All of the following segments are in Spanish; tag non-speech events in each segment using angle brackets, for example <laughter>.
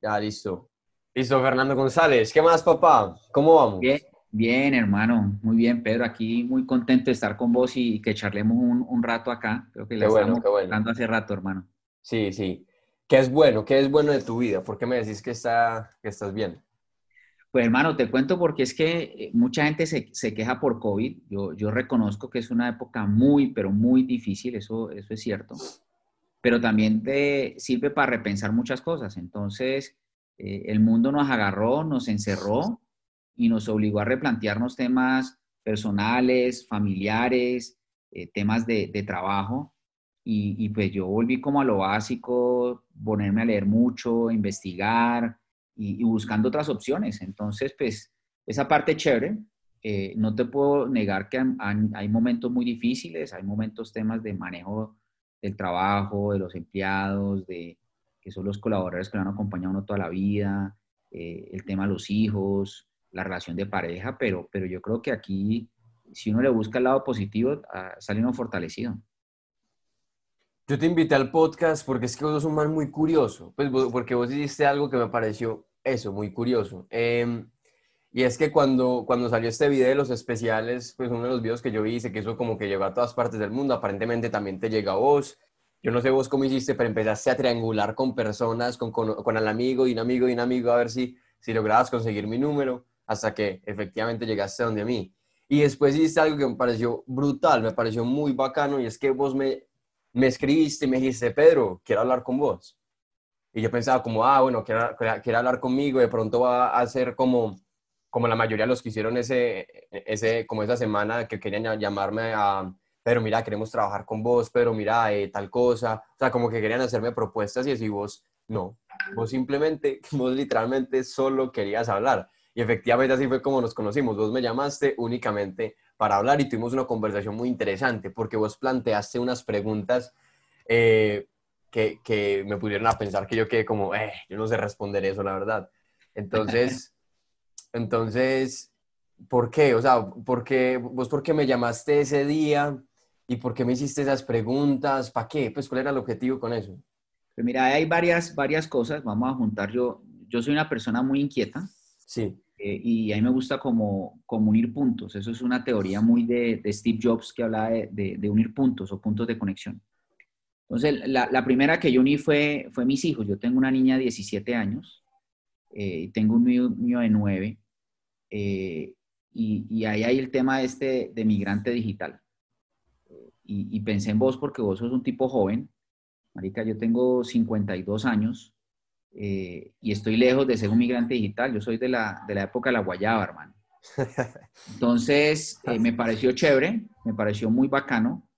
Ya, listo. Listo, Fernando González. ¿Qué más, papá? ¿Cómo vamos? Bien, bien, hermano. Muy bien, Pedro. Aquí muy contento de estar con vos y, que charlemos un, rato acá. Creo que la bueno, estamos hablando hace rato, hermano. Sí, sí. ¿Qué es bueno? ¿Qué es bueno de tu vida? ¿Por qué me decís que, está, que estás bien? Pues hermano, te cuento porque es que eh, mucha gente se, se, queja por COVID. Yo, yo reconozco que es una época muy, pero muy difícil, eso, eso es cierto. Pero también te sirve para repensar muchas cosas. Entonces, eh, el mundo nos agarró, nos encerró y nos obligó a replantearnos temas personales, familiares, eh, temas de, trabajo. Y, y, pues yo volví como a lo básico, ponerme a leer mucho, investigar, y, buscando otras opciones. Entonces, pues, esa parte chévere. Eh, no te puedo negar que hay, momentos muy difíciles, hay momentos temas de manejo del trabajo, de los empleados, de que son los colaboradores que lo han acompañado uno toda la vida, eh, el tema de los hijos, la relación de pareja, pero, pero yo creo que aquí, si uno le busca el lado positivo, ah, sale uno fortalecido. Yo te invité al podcast porque es que vos sos un man muy curioso, pues porque vos hiciste algo que me pareció eso, muy curioso. Em, y es que cuando, cuando salió este video de los especiales, pues uno de los videos que yo vi dice que eso como que llegó a todas partes del mundo, aparentemente también te llega a vos. Yo no sé vos cómo hiciste, pero empezaste a triangular con personas, con, con, el amigo y un amigo y un amigo, a ver si, si lograbas conseguir mi número, hasta que efectivamente llegaste donde a mí. Y después hiciste algo que me pareció brutal, me pareció muy bacano, y es que vos me, me escribiste y me dijiste, Pedro, quiero hablar con vos. Y yo pensaba como, ah, bueno, quiere, quiere hablar conmigo, de pronto va a ser como, como la mayoría de los que hicieron ese, ese, como esa semana que querían llamarme a, pero mira, queremos trabajar con vos, pero mira, eh, tal cosa. O sea, como que querían hacerme propuestas y así vos, no. Vos simplemente, <laughs> vos literalmente solo querías hablar. Y efectivamente así fue como nos conocimos. Vos me llamaste únicamente para hablar y tuvimos una conversación muy interesante porque vos planteaste unas preguntas eh, que, que, me pudieron a pensar que yo quedé como, eh, yo no sé responder eso, la verdad. Entonces, entonces, ¿por qué? O sea, ¿por qué, vos por qué me llamaste ese día y por qué me hiciste esas preguntas? ¿Para qué? Pues, ¿cuál era el objetivo con eso? Pues mira, hay varias, varias cosas. Vamos a juntar. Yo, yo soy una persona muy inquieta. Sí. Eh, y a mí me gusta como, como, unir puntos. Eso es una teoría muy de, de Steve Jobs que hablaba de, de, unir puntos o puntos de conexión. Entonces, la, primera que yo uní fue, fue mis hijos. Yo tengo una niña de 17 años eh, y tengo un niño, de 9. Eh, y, ahí hay el tema este de migrante digital. Y, pensé en vos porque vos sos un tipo joven. Marica, yo tengo 52 años eh, y estoy lejos de ser un migrante digital. Yo soy de la, de la época de la guayaba, hermano. <laughs> Entonces, me pareció chévere, me pareció muy bacano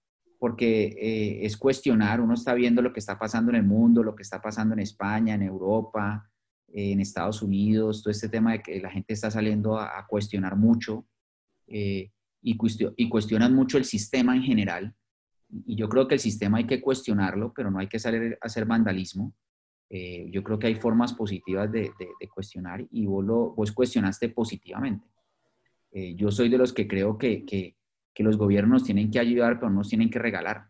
porque eh, es cuestionar, uno está viendo lo que está pasando en el mundo, lo que está pasando en España, en Europa, en Estados Unidos, todo este tema de que la gente está saliendo a, cuestionar mucho eh, y, y, cuestionan mucho el sistema en general. Y yo creo que el sistema hay que cuestionarlo, pero no hay que salir a hacer vandalismo. Eh, yo creo que hay formas positivas de, de, cuestionar y vos, lo, vos cuestionaste positivamente. yo soy de los que creo que, que que los gobiernos tienen que ayudar, pero no nos tienen que regalar.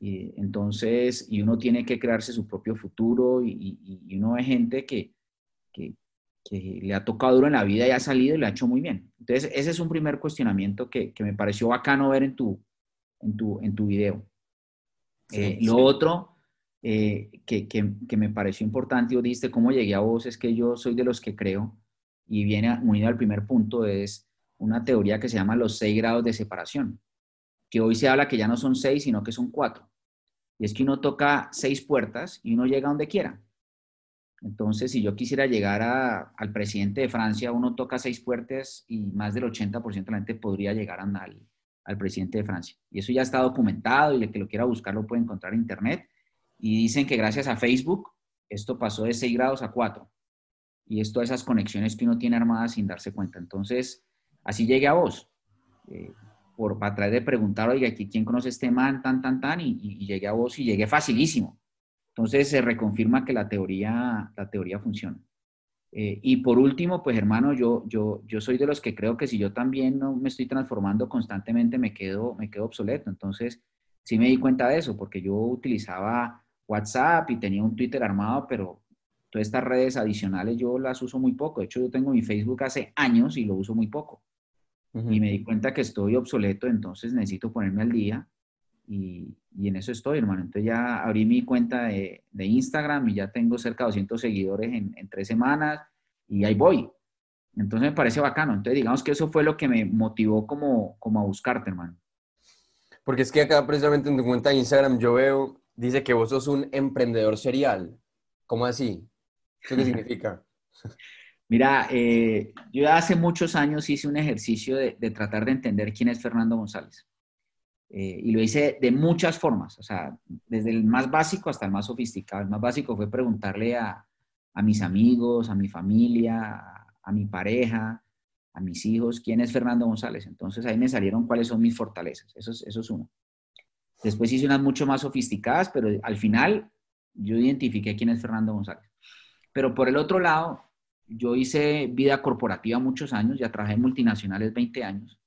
Y entonces, y uno tiene que crearse su propio futuro y, y, uno ve gente que, que, que, le ha tocado duro en la vida y ha salido y lo ha hecho muy bien. Entonces, ese es un primer cuestionamiento que, que me pareció bacano ver en tu, en tu, en tu video. Eh, lo otro eh, que, que, me pareció importante y dijiste cómo llegué a vos es que yo soy de los que creo, y viene unido al primer punto, es una teoría que se llama los seis grados de separación, que hoy se habla que ya no son seis, sino que son cuatro. Y es que uno toca seis puertas y uno llega donde quiera. Entonces, si yo quisiera llegar al presidente de Francia, uno toca seis puertas y más del 80% de la gente podría llegar al, al presidente de Francia. Y eso ya está documentado y el que lo quiera buscar lo puede encontrar en Internet. Y dicen que gracias a Facebook esto pasó de 6 grados a 4. Y es todas esas conexiones que uno tiene armadas sin darse cuenta. Entonces, Así llegué a vos, eh, por, para tratar de preguntar, oiga, ¿quién conoce este man, tan, tan, tan? Y, llegué a vos y llegué facilísimo. Entonces se reconfirma que la teoría, la teoría funciona. Eh, y por último, pues hermano, yo, yo, yo soy de los que creo que si yo también no me estoy transformando constantemente, me quedo, me quedo obsoleto. Entonces, sí me di cuenta de eso, porque yo utilizaba WhatsApp y tenía un Twitter armado, pero todas estas redes adicionales yo las uso muy poco. De hecho, yo tengo mi Facebook hace años y lo uso muy poco. Y me di cuenta que estoy obsoleto, entonces necesito ponerme al día y, y, en eso estoy, hermano. Entonces ya abrí mi cuenta de, de Instagram y ya tengo cerca de 200 seguidores en, en, tres semanas y ahí voy. Entonces me parece bacano. Entonces digamos que eso fue lo que me motivó como, como a buscarte, hermano. Porque es que acá precisamente en tu cuenta de Instagram yo veo, dice que vos sos un emprendedor serial. ¿Cómo así? ¿Qué <laughs> significa? Mira, eh, yo hace muchos años hice un ejercicio de, tratar de entender quién es Fernando González. Eh, y lo hice de muchas formas, o sea, desde el más básico hasta el más sofisticado. El más básico fue preguntarle a, a mis amigos, a mi familia, a, a mi pareja, a mis hijos, quién es Fernando González. Entonces ahí me salieron cuáles son mis fortalezas. Eso es, eso es uno. Después hice unas mucho más sofisticadas, pero al final yo identifiqué quién es Fernando González. Pero por el otro lado, yo hice vida corporativa muchos años, ya trabajé en multinacionales 20 años.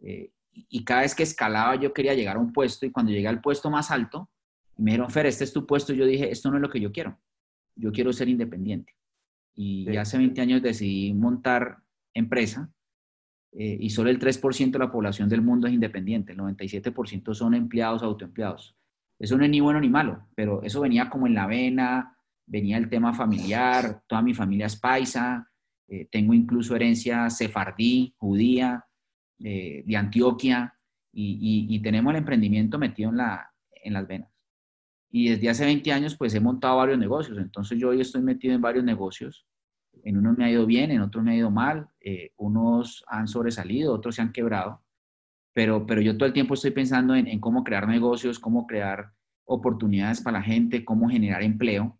Eh, y cada vez que escalaba yo quería llegar a un puesto y cuando llegué al puesto más alto, me dijeron, Fer, este es tu puesto, yo dije, esto no es lo que yo quiero. Yo quiero ser independiente. Y sí. hace 20 años decidí montar empresa eh, y solo el 3% de la población del mundo es independiente, el 97% son empleados autoempleados. Eso no es ni bueno ni malo, pero eso venía como en la vena, venía el tema familiar, toda mi familia es paisa, eh, tengo incluso herencia sefardí, judía, eh, de Antioquia, y, y, y, tenemos el emprendimiento metido en, la, en las venas. Y desde hace 20 años, pues he montado varios negocios, entonces yo hoy estoy metido en varios negocios. En unos me ha ido bien, en otros me ha ido mal, eh, unos han sobresalido, otros se han quebrado, pero, pero yo todo el tiempo estoy pensando en, en cómo crear negocios, cómo crear oportunidades para la gente, cómo generar empleo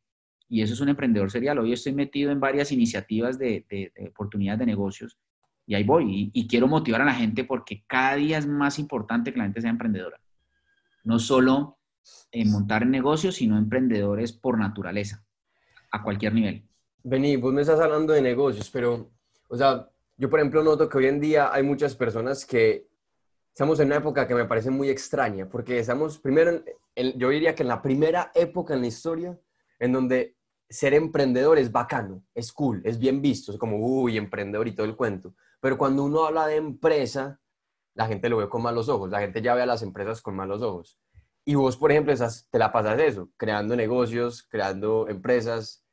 y eso es un emprendedor serial. Hoy estoy metido en varias iniciativas de, de, de oportunidades de negocios y ahí voy. Y, y, quiero motivar a la gente porque cada día es más importante que la gente sea emprendedora. No solo en montar negocios, sino emprendedores por naturaleza, a cualquier nivel. Vení, vos me estás hablando de negocios, pero, o sea, yo por ejemplo noto que hoy en día hay muchas personas que estamos en una época que me parece muy extraña, porque estamos primero, en, yo diría que en la primera época en la historia en donde ser emprendedor es bacano, es cool, es bien visto, es como, uy, emprendedor y todo el cuento. Pero cuando uno habla de empresa, la gente lo ve con malos ojos, la gente ya ve a las empresas con malos ojos. Y vos, por ejemplo, esas, te la pasas eso, creando negocios, creando empresas.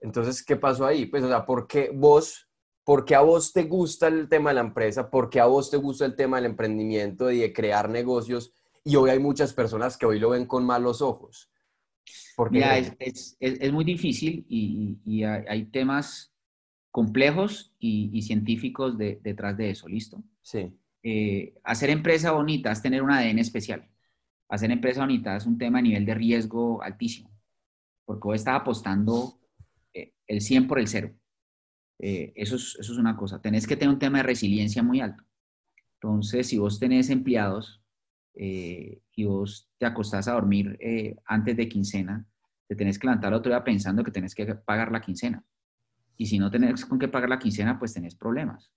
Entonces, ¿qué pasó ahí? Pues, o sea, ¿por qué vos, por qué a vos te gusta el tema de la empresa? ¿Por qué a vos te gusta el tema del emprendimiento y de crear negocios? Y hoy hay muchas personas que hoy lo ven con malos ojos. Mira, es, es, es, muy difícil y, y hay, hay, temas complejos y, y científicos de, detrás de eso, ¿listo? Sí. Eh, hacer empresa bonita es tener un ADN especial. Hacer empresa bonita es un tema a nivel de riesgo altísimo, porque vos estás apostando eh, el 100 por el cero. Eh, eso, es, eso es una cosa. Tenés que tener un tema de resiliencia muy alto. Entonces, si vos tenés empleados eh, y vos te acostás a dormir eh, antes de quincena, te tenés que levantar otro día pensando que tenés que pagar la quincena. Y si no tenés con qué pagar la quincena, pues tenés problemas.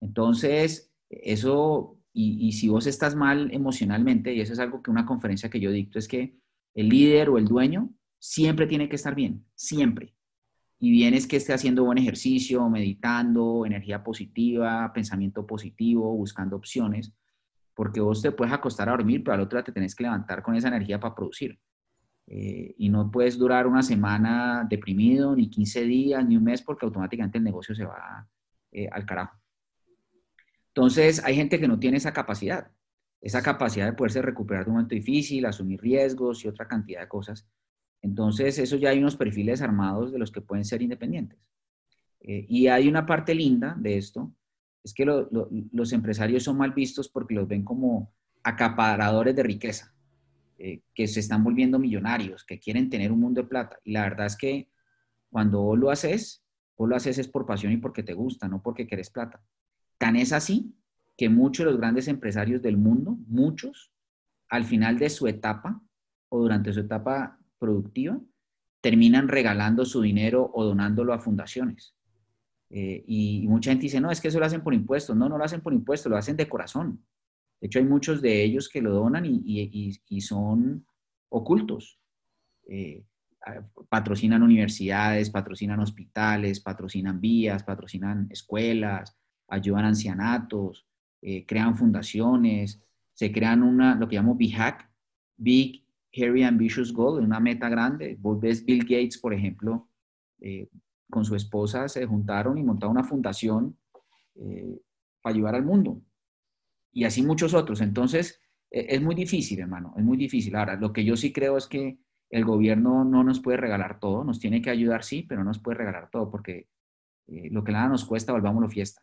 Entonces, eso, y, y si vos estás mal emocionalmente, y eso es algo que una conferencia que yo dicto, es que el líder o el dueño siempre tiene que estar bien, siempre. Y bien es que esté haciendo buen ejercicio, meditando, energía positiva, pensamiento positivo, buscando opciones, porque vos te puedes acostar a dormir, pero al otro día te tenés que levantar con esa energía para producir. Eh, y no puedes durar una semana deprimido, ni 15 días, ni un mes, porque automáticamente el negocio se va eh, al carajo. Entonces, hay gente que no tiene esa capacidad, esa capacidad de poderse recuperar de un momento difícil, asumir riesgos y otra cantidad de cosas. Entonces, eso ya hay unos perfiles armados de los que pueden ser independientes. Eh, y hay una parte linda de esto, es que lo, lo, los empresarios son mal vistos porque los ven como acaparadores de riqueza, eh, que se están volviendo millonarios, que quieren tener un mundo de plata. Y la verdad es que cuando vos lo haces, vos lo haces es por pasión y porque te gusta, no porque querés plata. Tan es así que muchos de los grandes empresarios del mundo, muchos, al final de su etapa o durante su etapa productiva, terminan regalando su dinero o donándolo a fundaciones. Eh, y, mucha gente dice, no, es que eso lo hacen por impuestos. No, no lo hacen por impuestos, lo hacen de corazón. De hecho, hay muchos de ellos que lo donan y, y, son ocultos. Eh, patrocinan universidades, patrocinan hospitales, patrocinan vías, patrocinan escuelas, ayudan a ancianatos, eh, crean fundaciones, se crean una, lo que llamo BHAC, Big Hairy Ambitious Goal, una meta grande. Vos ves Bill Gates, por ejemplo, con su esposa se juntaron y montaron una fundación eh, para ayudar al mundo. Y así muchos otros. Entonces, e, es muy difícil, hermano, es muy difícil. Ahora, lo que yo sí creo es que el gobierno no nos puede regalar todo, nos tiene que ayudar, sí, pero no nos puede regalar todo, porque eh, lo que nada nos cuesta, volvámoslo fiesta.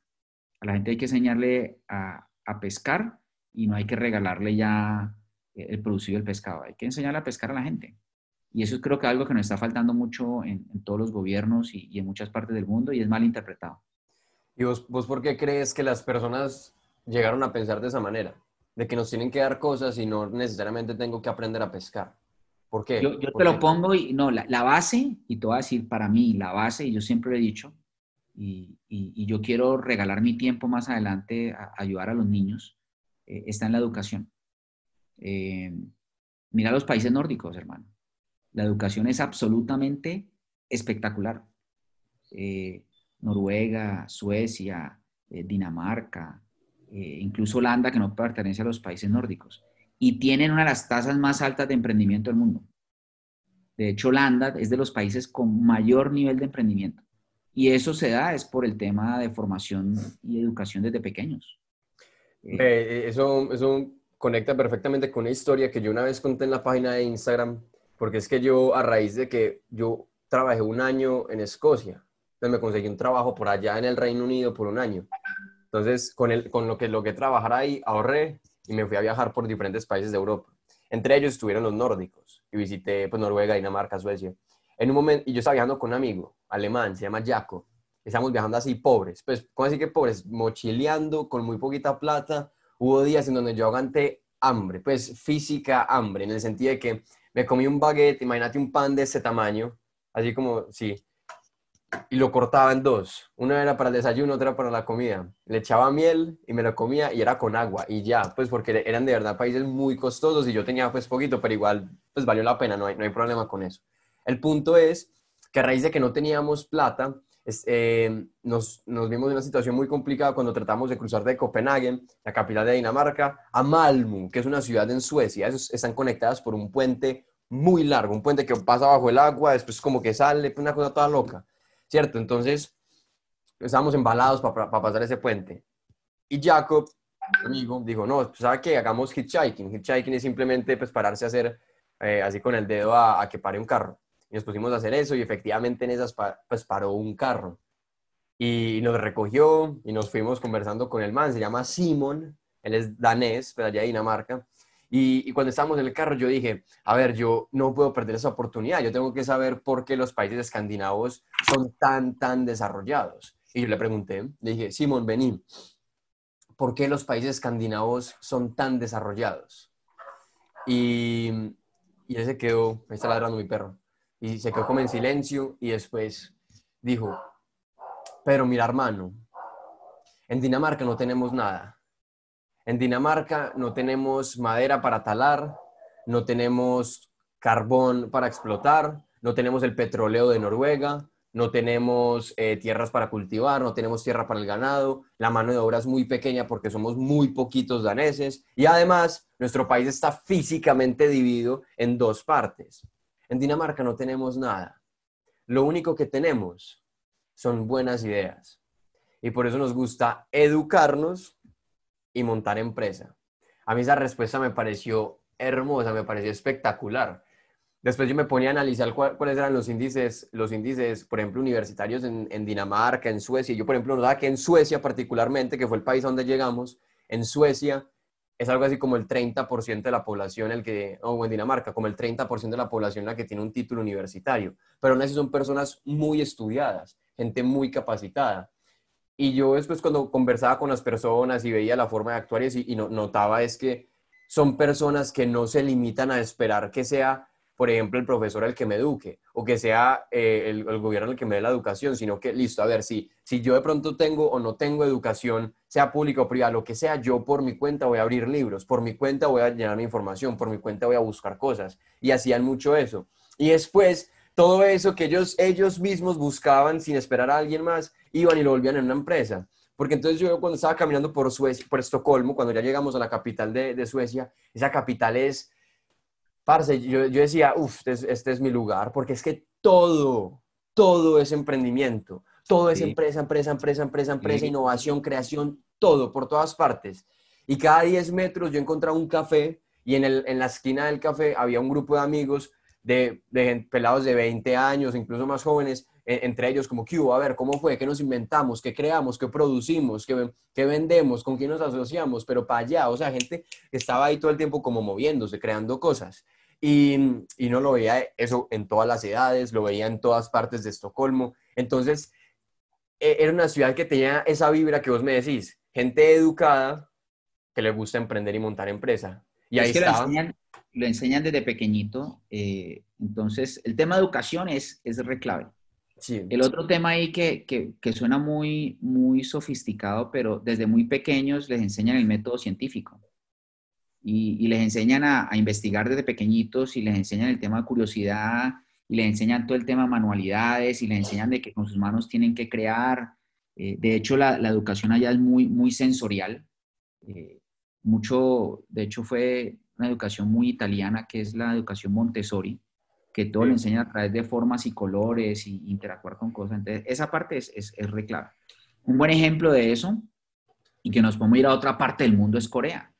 A la gente hay que enseñarle a, pescar y no hay que regalarle ya el producido del pescado, hay que enseñarle a pescar a la gente. Y eso creo que es algo que nos está faltando mucho en, todos los gobiernos y, en muchas partes del mundo y es mal interpretado. ¿Y vos, vos por qué crees que las personas llegaron a pensar de esa manera? De que nos tienen que dar cosas y no necesariamente tengo que aprender a pescar. ¿Por qué? Yo, te lo pongo y no, la, base, y te voy a decir para mí, la base, y yo siempre lo he dicho, y, y, yo quiero regalar mi tiempo más adelante a, ayudar a los niños, eh, está en la educación. Eh, mira los países nórdicos, hermano. La educación es absolutamente espectacular. Eh, Noruega, Suecia, Dinamarca, incluso Holanda, que no pertenece a los países nórdicos y tienen una de las tasas más altas de emprendimiento del mundo. De hecho, Holanda es de los países con mayor nivel de emprendimiento. Y eso se da es por el tema de formación y educación desde pequeños. Eh, eh, eso, eso conecta perfectamente con una historia que yo una vez conté en la página de Instagram, porque es que yo, a raíz de que yo trabajé un año en Escocia, entonces me conseguí un trabajo por allá en el Reino Unido por un año. Entonces, con, el, con lo, que, lo que trabajar ahí, ahorré y me fui a viajar por diferentes países de Europa. Entre ellos estuvieron los nórdicos y visité pues, Noruega, Dinamarca, Suecia. En un momento, y yo estaba viajando con un amigo alemán, se llama Jaco. Estamos viajando así pobres, pues, ¿cómo así que pobres? Mochileando con muy poquita plata. Hubo días en donde yo aguanté hambre, pues física hambre, en el sentido de que me comí un baguette, imagínate un pan de ese tamaño, así como, sí, y lo cortaba en dos. Una era para el desayuno, otra para la comida. Le echaba miel y me lo comía y era con agua y ya, pues porque eran de verdad países muy costosos y yo tenía pues poquito, pero igual pues valió la pena, no hay, no hay problema con eso. El punto es que a raíz de que no teníamos plata, eh, nos, nos, vimos en una situación muy complicada cuando tratamos de cruzar de Copenhague, la capital de Dinamarca, a Malmö, que es una ciudad en Suecia. Esos están conectadas por un puente muy largo, un puente que pasa bajo el agua, después como que sale, una cosa toda loca. ¿cierto? Entonces, estábamos embalados para pasar ese puente. Y Jacob, amigo, dijo, no, pues, ¿sabe qué? Hagamos hitchhiking. Hitchhiking es simplemente pues, pararse a hacer eh, así con el dedo a, que pare un carro. Y nos pusimos a hacer eso y efectivamente en esas pues paró un carro. Y nos recogió y nos fuimos conversando con el man, se llama Simon, él es danés, pero allá de Dinamarca. Y, cuando estábamos en el carro, yo dije, a ver, yo no puedo perder esa oportunidad, yo tengo que saber por qué los países escandinavos son tan, tan desarrollados. Y yo le pregunté, le dije, Simón, vení, ¿por qué los países escandinavos son tan desarrollados? Y, y él se quedó, ahí está ladrando mi perro, y se quedó como en silencio y después dijo, pero mira hermano, en Dinamarca no tenemos nada en Dinamarca no tenemos madera para talar, no tenemos carbón para explotar, no tenemos el petróleo de Noruega, no tenemos eh, tierras para cultivar, no tenemos tierra para el ganado, la mano de obra es muy pequeña porque somos muy poquitos daneses y además nuestro país está físicamente dividido en dos partes. En Dinamarca no tenemos nada. Lo único que tenemos son buenas ideas y por eso nos gusta educarnos y montar empresa. A mí esa respuesta me pareció hermosa, me pareció espectacular. Después yo me ponía a analizar cuáles eran los índices, los índices, por ejemplo, universitarios en, Dinamarca, en Suecia. Yo, por ejemplo, notaba que en Suecia particularmente, que fue el país donde llegamos, en Suecia es algo así como el 30% de la población, el que, o en Dinamarca, como el 30% de la población la que tiene un título universitario. Pero aún así son personas muy estudiadas, gente muy capacitada. Y yo después cuando conversaba con las personas y veía la forma de actuar y, y notaba es que son personas que no se limitan a esperar que sea, por ejemplo, el profesor el que me eduque o que sea eh, el, gobierno el que me dé la educación, sino que, listo, a ver, si, si yo de pronto tengo o no tengo educación, sea pública o privada, lo que sea, yo por mi cuenta voy a abrir libros, por mi cuenta voy a llenar mi información, por mi cuenta voy a buscar cosas. Y hacían mucho eso. Y después todo eso que ellos, ellos mismos buscaban sin esperar a alguien más, iban y lo volvían en una empresa. Porque entonces yo cuando estaba caminando por Suecia, por Estocolmo, cuando ya llegamos a la capital de, de Suecia, esa capital es, parce, yo, yo decía, uff, este, este, es mi lugar, porque es que todo, todo es emprendimiento, todo es empresa, empresa, empresa, empresa, empresa, innovación, creación, todo, por todas partes. Y cada 10 metros yo encontraba un café y en, el, en la esquina del café había un grupo de amigos de, de pelados de 20 años, incluso más jóvenes, e, entre ellos como, ¿qué hubo? A ver, ¿cómo fue? ¿Qué nos inventamos? ¿Qué creamos? ¿Qué producimos? ¿Qué, qué vendemos? ¿Con quién nos asociamos? Pero para allá, o sea, gente que estaba ahí todo el tiempo como moviéndose, creando cosas. Y, y no lo veía eso en todas las edades, lo veía en todas partes de Estocolmo. Entonces, e, era una ciudad que tenía esa vibra que vos me decís, gente educada que le gusta emprender y montar empresa. Y ahí estaba lo enseñan desde pequeñito. Eh, entonces, el tema de educación es, es re clave. El otro tema ahí que, que, suena muy, muy sofisticado, pero desde muy pequeños les enseñan el método científico. Y, les enseñan a, investigar desde pequeñitos y les enseñan el tema de curiosidad y les enseñan todo el tema de manualidades y les enseñan de que con sus manos tienen que crear. Eh, de hecho, la, la, educación allá es muy, muy sensorial. Eh, mucho, de hecho, fue una educación muy italiana, que es la educación Montessori, que todo lo enseña a través de formas y colores y interactuar con cosas. Entonces, esa parte es, es, es re clave. Un buen ejemplo de eso, y que nos podemos ir a otra parte del mundo, es Corea.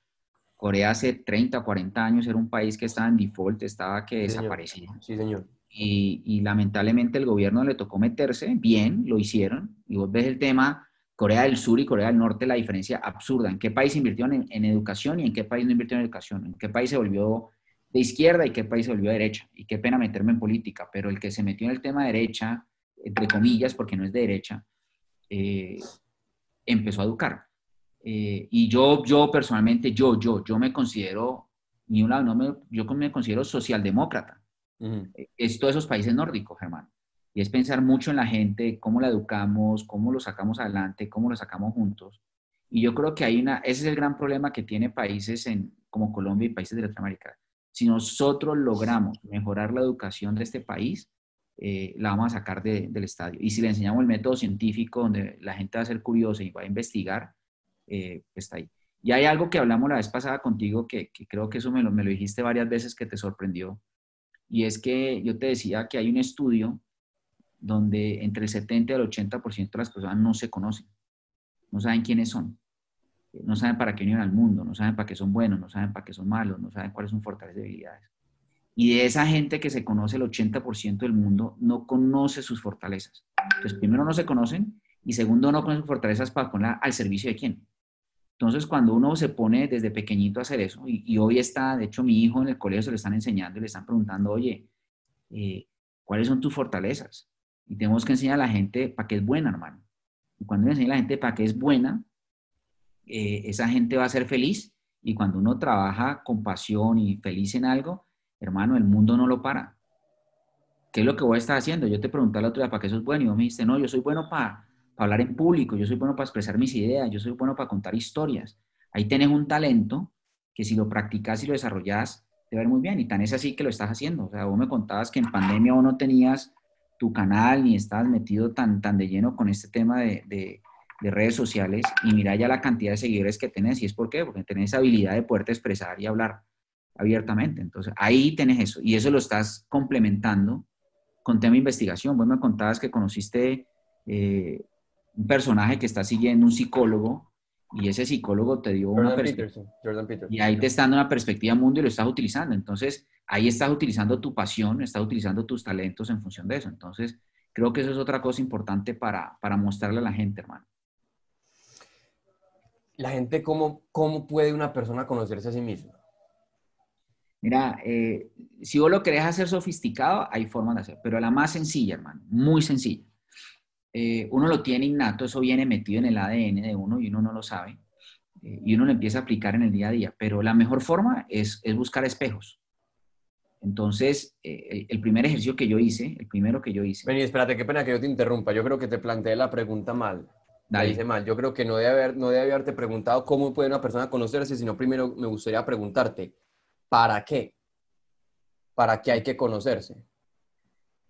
Corea hace 30 o 40 años era un país que estaba en default, estaba que desaparecía. Sí, señor. Y, y, lamentablemente el gobierno le tocó meterse, bien, lo hicieron, y vos ves el tema Corea del Sur y Corea del Norte la diferencia absurda. ¿En qué país invirtieron en, educación y en qué país no invirtieron en educación? ¿En qué país se volvió de izquierda y qué país se volvió de derecha? Y qué pena meterme en política, pero el que se metió en el tema de derecha, entre comillas, porque no es de derecha, eh, empezó a educar. Eh, y yo, yo personalmente, yo, yo, yo me considero, ni un lado, no me, yo me considero socialdemócrata. Es todos esos países nórdicos, Germán y es pensar mucho en la gente, cómo la educamos, cómo lo sacamos adelante, cómo lo sacamos juntos. Y yo creo que hay una, ese es el gran problema que tiene países en, como Colombia y países de Latinoamérica. Si nosotros logramos mejorar la educación de este país, eh, la vamos a sacar del estadio. Y si le enseñamos el método científico donde la gente va a ser curiosa y va a investigar, eh, está ahí. Y hay algo que hablamos la vez pasada contigo que, que creo que eso me lo, me lo dijiste varias veces que te sorprendió. Y es que yo te decía que hay un estudio donde entre el 70 y el 80% de las personas no se conocen, no saben quiénes son, no saben para qué vienen al mundo, no saben para qué son buenos, no saben para qué son malos, no saben cuáles son fortalezas y debilidades. Y de esa gente que se conoce el 80% del mundo, no conoce sus fortalezas. Entonces, primero no se conocen y segundo no conocen sus fortalezas para ponerla al servicio de quién. Entonces, cuando uno se pone desde pequeñito a hacer eso, y, hoy está, de hecho, mi hijo en el colegio se le están enseñando y le están preguntando, oye, eh, ¿cuáles son tus fortalezas? Y tenemos que enseñar a la gente para qué es buena, hermano. Y cuando uno enseña a la gente para qué es buena, eh, esa gente va a ser feliz. Y cuando uno trabaja con pasión y feliz en algo, hermano, el mundo no lo para. ¿Qué es lo que voy a estar haciendo? Yo te pregunté la otra día, ¿para qué eso es bueno? Y vos me dijiste, no, yo soy bueno para, hablar en público, yo soy bueno para expresar mis ideas, yo soy bueno para contar historias. Ahí tenés un talento que si lo practicas y lo desarrollas, te va a ir muy bien. Y tan es así que lo estás haciendo. O sea, vos me contabas que en pandemia vos no tenías tu canal ni estás metido tan, tan de lleno con este tema de, de, redes sociales y mira ya la cantidad de seguidores que tenés y es por qué, porque tenés habilidad de poderte expresar y hablar abiertamente. Entonces, ahí tenés eso y eso lo estás complementando con tema de investigación. Vos me contabas que conociste eh, un personaje que está siguiendo un psicólogo y ese psicólogo te dio una perspectiva. Y ahí te está dando una perspectiva mundo y lo estás utilizando. Entonces, ahí estás utilizando tu pasión, estás utilizando tus talentos en función de eso. Entonces, creo que eso es otra cosa importante para, para mostrarle a la gente, hermano. La gente, ¿cómo, ¿cómo puede una persona conocerse a sí misma? Mira, eh, si vos lo querés hacer sofisticado, hay formas de hacer, pero la más sencilla, hermano, muy sencilla. Eh, uno lo tiene innato, eso viene metido en el ADN de uno y uno no lo sabe, eh, y uno lo empieza a aplicar en el día a día, pero la mejor forma es, es buscar espejos. Entonces, eh, el primer ejercicio que yo hice, el primero que yo hice. Vení, espérate, qué pena que yo te interrumpa. Yo creo que te planteé la pregunta mal. La hice mal. Yo creo que no debe, haber, no debe haberte preguntado cómo puede una persona conocerse, sino primero me gustaría preguntarte, ¿para qué? ¿Para qué hay que conocerse?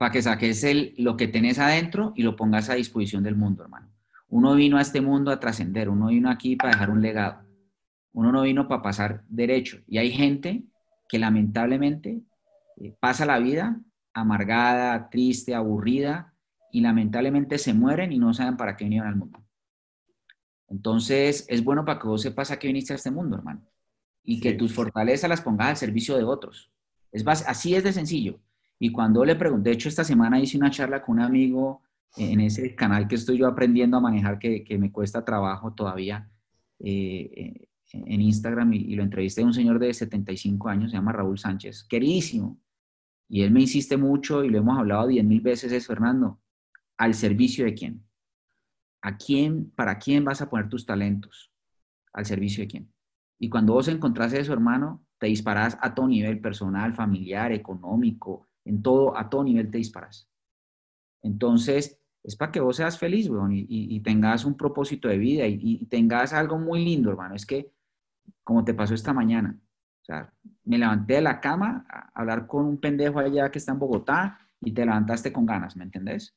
Para que saques el, lo que tenés adentro y lo pongas a disposición del mundo, hermano. Uno vino a este mundo a trascender, uno vino aquí para dejar un legado, uno no vino para pasar derecho. Y hay gente que lamentablemente eh, pasa la vida amargada, triste, aburrida, y lamentablemente se mueren y no saben para qué vinieron al mundo. Entonces, es bueno para que vos sepas a qué viniste a este mundo, hermano. Y que tus fortalezas las pongas al servicio de otros. Es así es de sencillo. Y cuando le pregunté, de hecho, esta semana hice una charla con un amigo en ese canal que estoy yo aprendiendo a manejar, que, que me cuesta trabajo todavía, eh, en Instagram, y, y, lo entrevisté a un señor de 75 años, se llama Raúl Sánchez, queridísimo. Y él me insiste mucho y lo hemos hablado 10 mil veces, es Fernando, ¿al servicio de quién? ¿A quién, para quién vas a poner tus talentos? ¿Al servicio de quién? Y cuando vos encontrás eso, hermano, te disparás a todo nivel personal, familiar, económico, en todo, a todo nivel te disparas. Entonces, es para que vos seas feliz, weón, y, tengas un propósito de vida y, tengas algo muy lindo, hermano. Es que, como te pasó esta mañana, o sea, me levanté de la cama a hablar con un pendejo allá que está en Bogotá y te levantaste con ganas, ¿me entendés?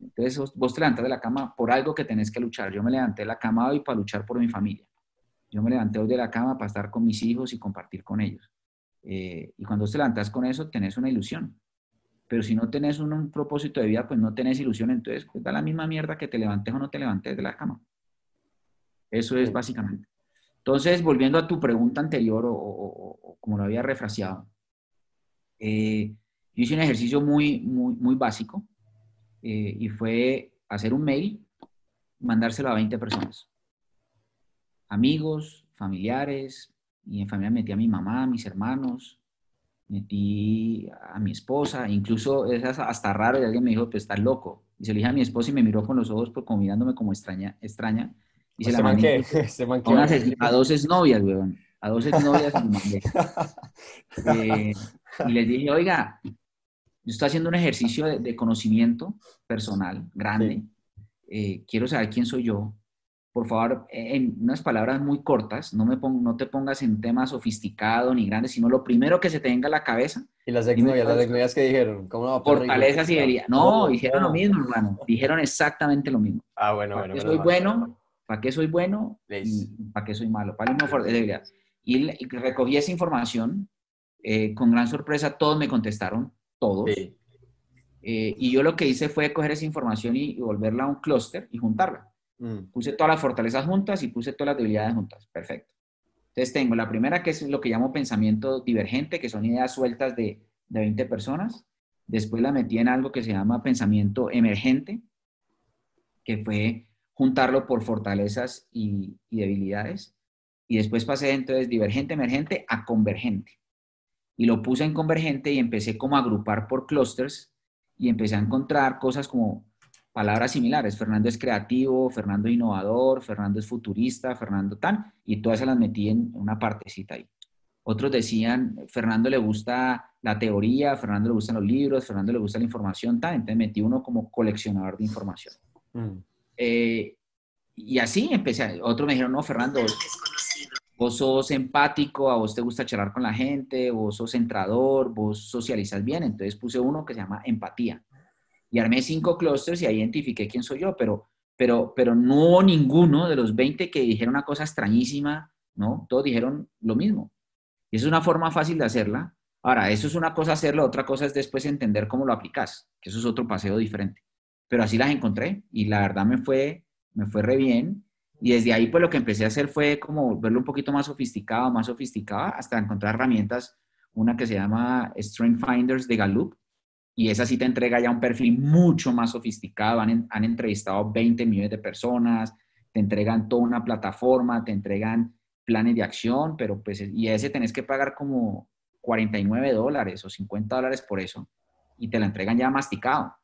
Entonces vos te levantas de la cama por algo que tenés que luchar. Yo me levanté de la cama hoy para luchar por mi familia. Yo me levanté hoy de la cama para estar con mis hijos y compartir con ellos. Eh, y cuando te levantas con eso, tenés una ilusión. Pero si no tenés un, propósito de vida, pues no tenés ilusión. Entonces, pues da la misma mierda que te levantes o no te levantes de la cama. Eso es básicamente. Entonces, volviendo a tu pregunta anterior, o, como lo había refraseado, eh, yo hice un ejercicio muy, muy, muy básico eh, y fue hacer un mail, mandárselo a 20 personas. Amigos, familiares, y en familia metí a mi mamá, a mis hermanos, metí a mi esposa, incluso es hasta raro y alguien me dijo, pues estás loco. Y se lo dije a mi esposa y me miró con los ojos pues, como mirándome como extraña, extraña. Y se la mandé <laughs> a, dos exnovias, weón. A dos exnovias <laughs> eh, y les dije, oiga, yo estoy haciendo un ejercicio de, conocimiento personal grande. Eh, quiero saber quién soy yo. Por favor, en unas palabras muy cortas, no, me no te pongas en temas sofisticados ni grandes, sino lo primero que se te venga a la cabeza. ¿Y las exnovias, las exnovias que dijeron? ¿Cómo no Fortalezas y debilidades. No, dijeron lo mismo, hermano. Dijeron exactamente lo mismo. Ah, bueno, ¿Para bueno. Qué soy bueno, ¿Para qué soy bueno? Y ¿Para qué soy malo? ¿Para debilidad? Y, y recogí esa información. Eh, con gran sorpresa, todos me contestaron todos. Eh, y yo lo que hice fue coger esa información y, volverla a un clúster y juntarla. Mm. Puse todas las fortalezas juntas y puse todas las debilidades juntas. Perfecto. Entonces tengo la primera que es lo que llamo pensamiento divergente, que son ideas sueltas de, de 20 personas. Después la metí en algo que se llama pensamiento emergente, que fue juntarlo por fortalezas y, y debilidades. Y después pasé entonces divergente, emergente a convergente y lo puse en convergente y empecé como a agrupar por clusters y empecé a encontrar cosas como palabras similares. Fernando es creativo, Fernando es innovador, Fernando es futurista, Fernando tan, y todas se las metí en una partecita ahí. Otros decían, Fernando le gusta la teoría, Fernando le gustan los libros, Fernando le gusta la información, tan, entonces metí uno como coleccionador de información. Mm. Eh, y así empecé. Otros me dijeron, no, Fernando, vos sos empático, a vos te gusta charlar con la gente, vos sos centrador, vos socializas bien. Entonces puse uno que se llama empatía. Y armé cinco clusters y ahí identifiqué quién soy yo, pero, pero, pero no hubo ninguno de los 20 que dijeron una cosa extrañísima, ¿no? Todos dijeron lo mismo. Y es una forma fácil de hacerla. Ahora, eso es una cosa hacerlo, otra cosa es después entender cómo lo aplicas, que eso es otro paseo diferente. Pero así las encontré y la verdad me fue, me fue re bien y desde ahí, pues lo que empecé a hacer fue como verlo un poquito más sofisticado, más sofisticado, hasta encontrar herramientas, una que se llama Strength Finders de Gallup, y esa sí te entrega ya un perfil mucho más sofisticado. Han, han entrevistado 20 millones de personas, te entregan toda una plataforma, te entregan planes de acción, pero pues, y ese tenés que pagar como 49 dólares o 50 dólares por eso, y te la entregan ya masticado.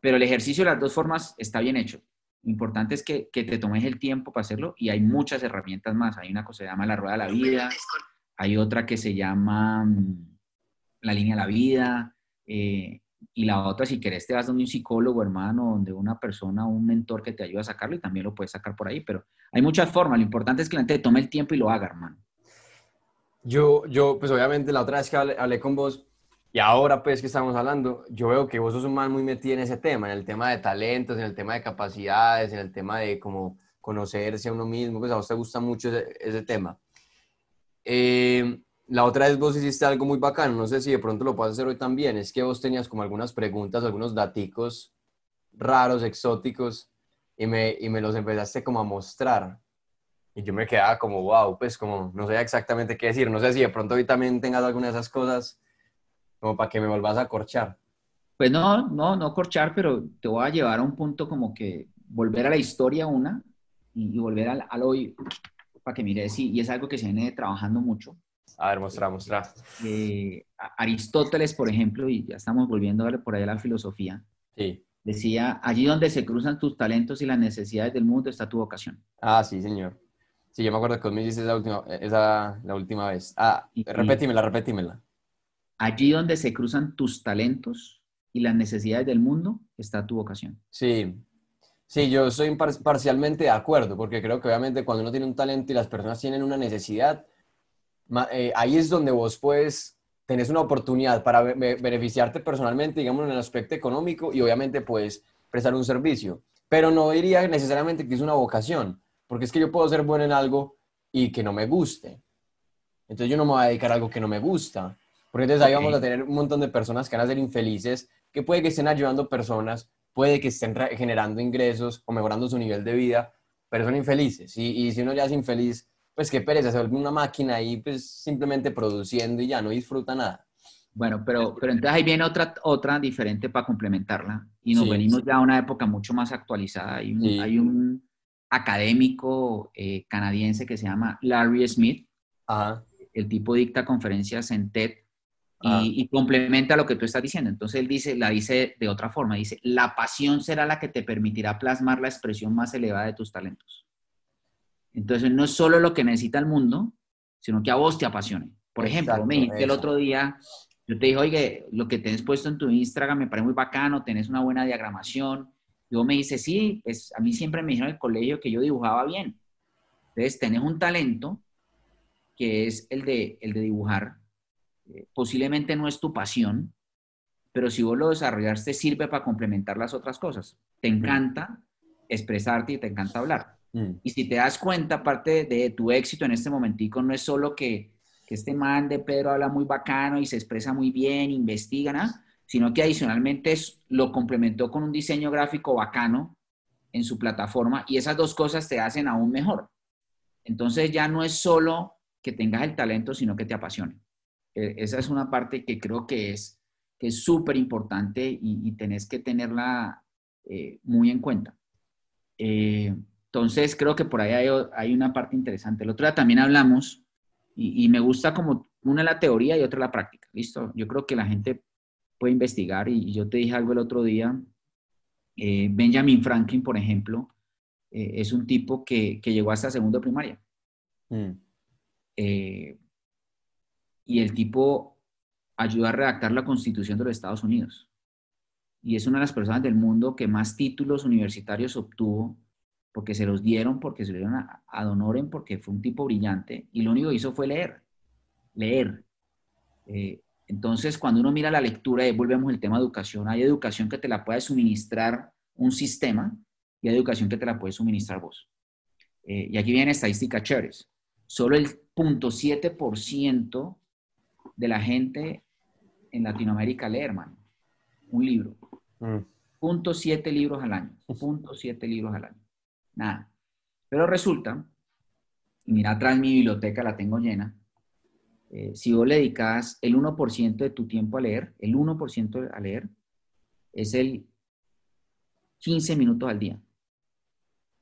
Pero el ejercicio de las dos formas está bien hecho importante es que, que, te tomes el tiempo para hacerlo y hay muchas herramientas más. Hay una cosa que se llama la rueda de la vida, hay otra que se llama mm, la línea de la vida, eh, y la otra, si querés, te vas donde un psicólogo, hermano, donde una persona, un mentor que te ayuda a sacarlo y también lo puedes sacar por ahí, pero hay muchas formas. Lo importante es que la gente tome el tiempo y lo haga, hermano. Yo, yo, pues obviamente la otra vez que hablé, hablé con vos, Y ahora, pues, que estamos hablando, yo veo que vos sos un man muy metido en ese tema, en el tema de talentos, en el tema de capacidades, en el tema de cómo conocerse a uno mismo, pues a vos te gusta mucho ese, tema. Eh, la otra vez vos hiciste algo muy bacano, no sé si de pronto lo puedes hacer hoy también, es que vos tenías como algunas preguntas, algunos daticos raros, exóticos, y me, y me los empezaste como a mostrar. Y yo me quedaba como, wow, pues como no sé exactamente qué decir, no sé si de pronto hoy también tengas alguna de esas cosas como para que me volvás a corchar. Pues no, no, no corchar, pero te voy a llevar a un punto como que volver a la historia una y, volver al, al, hoy para que mires, y, y es algo que se viene trabajando mucho. A ver, mostra, mostra. Eh, Aristóteles, por ejemplo, y ya estamos volviendo a ver por ahí a la filosofía, sí. decía, allí donde se cruzan tus talentos y las necesidades del mundo está tu vocación. Ah, sí, señor. Sí, yo me acuerdo que me dices esa última, esa, la última vez. Ah, repetímela, repetímela. Allí donde se cruzan tus talentos y las necesidades del mundo está tu vocación. Sí, sí, yo soy parcialmente de acuerdo, porque creo que obviamente cuando uno tiene un talento y las personas tienen una necesidad, eh, ahí es donde vos puedes, tenés una oportunidad para beneficiarte personalmente, digamos, en el aspecto económico y obviamente puedes prestar un servicio. Pero no diría necesariamente que es una vocación, porque es que yo puedo ser bueno en algo y que no me guste. Entonces yo no me voy a dedicar a algo que no me gusta. Porque entonces ahí vamos a tener un montón de personas que van a ser infelices, que puede que estén ayudando personas, puede que estén generando ingresos o mejorando su nivel de vida, pero son infelices. Y, y si uno ya es infeliz, pues qué pereza, se vuelve una máquina ahí pues simplemente produciendo y ya no disfruta nada. Bueno, pero, pero entonces ahí viene otra, otra diferente para complementarla y nos venimos ya a una época mucho más actualizada. Hay un, hay un académico eh, canadiense que se llama Larry Smith. El tipo dicta conferencias en TED y, y, complementa lo que tú estás diciendo. Entonces él dice, la dice de otra forma, dice, la pasión será la que te permitirá plasmar la expresión más elevada de tus talentos. Entonces, no es solo lo que necesita el mundo, sino que a vos te apasione. Por ejemplo, me dijiste el otro día, yo te dije, oye, lo que tenés puesto en tu Instagram me parece muy bacano, tenés una buena diagramación. Y vos me dices, sí, pues a mí siempre me dijeron en el colegio que yo dibujaba bien. Entonces, tenés un talento que es el de, el de dibujar. Eh, posiblemente no es tu pasión, pero si vos lo desarrollaste, sirve para complementar las otras cosas. Te encanta expresarte y te encanta hablar. Mm. Y si te das cuenta, parte de tu éxito en este momentico no es solo que, que este man de Pedro habla muy bacano y se expresa muy bien, investiga, ¿no? sino que adicionalmente lo complementó con un diseño gráfico bacano en su plataforma y esas dos cosas te hacen aún mejor. Entonces ya no es solo que tengas el talento, sino que te apasione. E, esa es una parte que creo que es que es súper importante y, tenés que tenerla eh, muy en cuenta. Eh, entonces, creo que por ahí hay, una parte interesante. El otro día también hablamos, y, me gusta como una la teoría y otra la práctica, ¿listo? Yo creo que la gente puede investigar, y, yo te dije algo el otro día, eh, Benjamin Franklin, por ejemplo, eh, es un tipo que, llegó hasta segundo primaria. Mm. Eh, y el tipo ayudó a redactar la constitución de los Estados Unidos. Y es una de las personas del mundo que más títulos universitarios obtuvo porque se los dieron, porque se los dieron a, a Donoren, porque fue un tipo brillante, y lo único que hizo fue leer, leer. Eh, entonces, cuando uno mira la lectura, y volvemos al tema de educación, hay educación que te la puede suministrar un sistema y hay educación que te la puede suministrar vos. Eh, y aquí viene estadística chéveres. Solo el 0.7% de la gente en Latinoamérica lee, hermano, un libro. Mm. Punto siete libros al año. <laughs> Punto siete libros al año nada. Pero resulta, mira atrás mi biblioteca, la tengo llena, eh, si vos le dedicas el 1% de tu tiempo a leer, el 1% a leer, es el 15 minutos al día.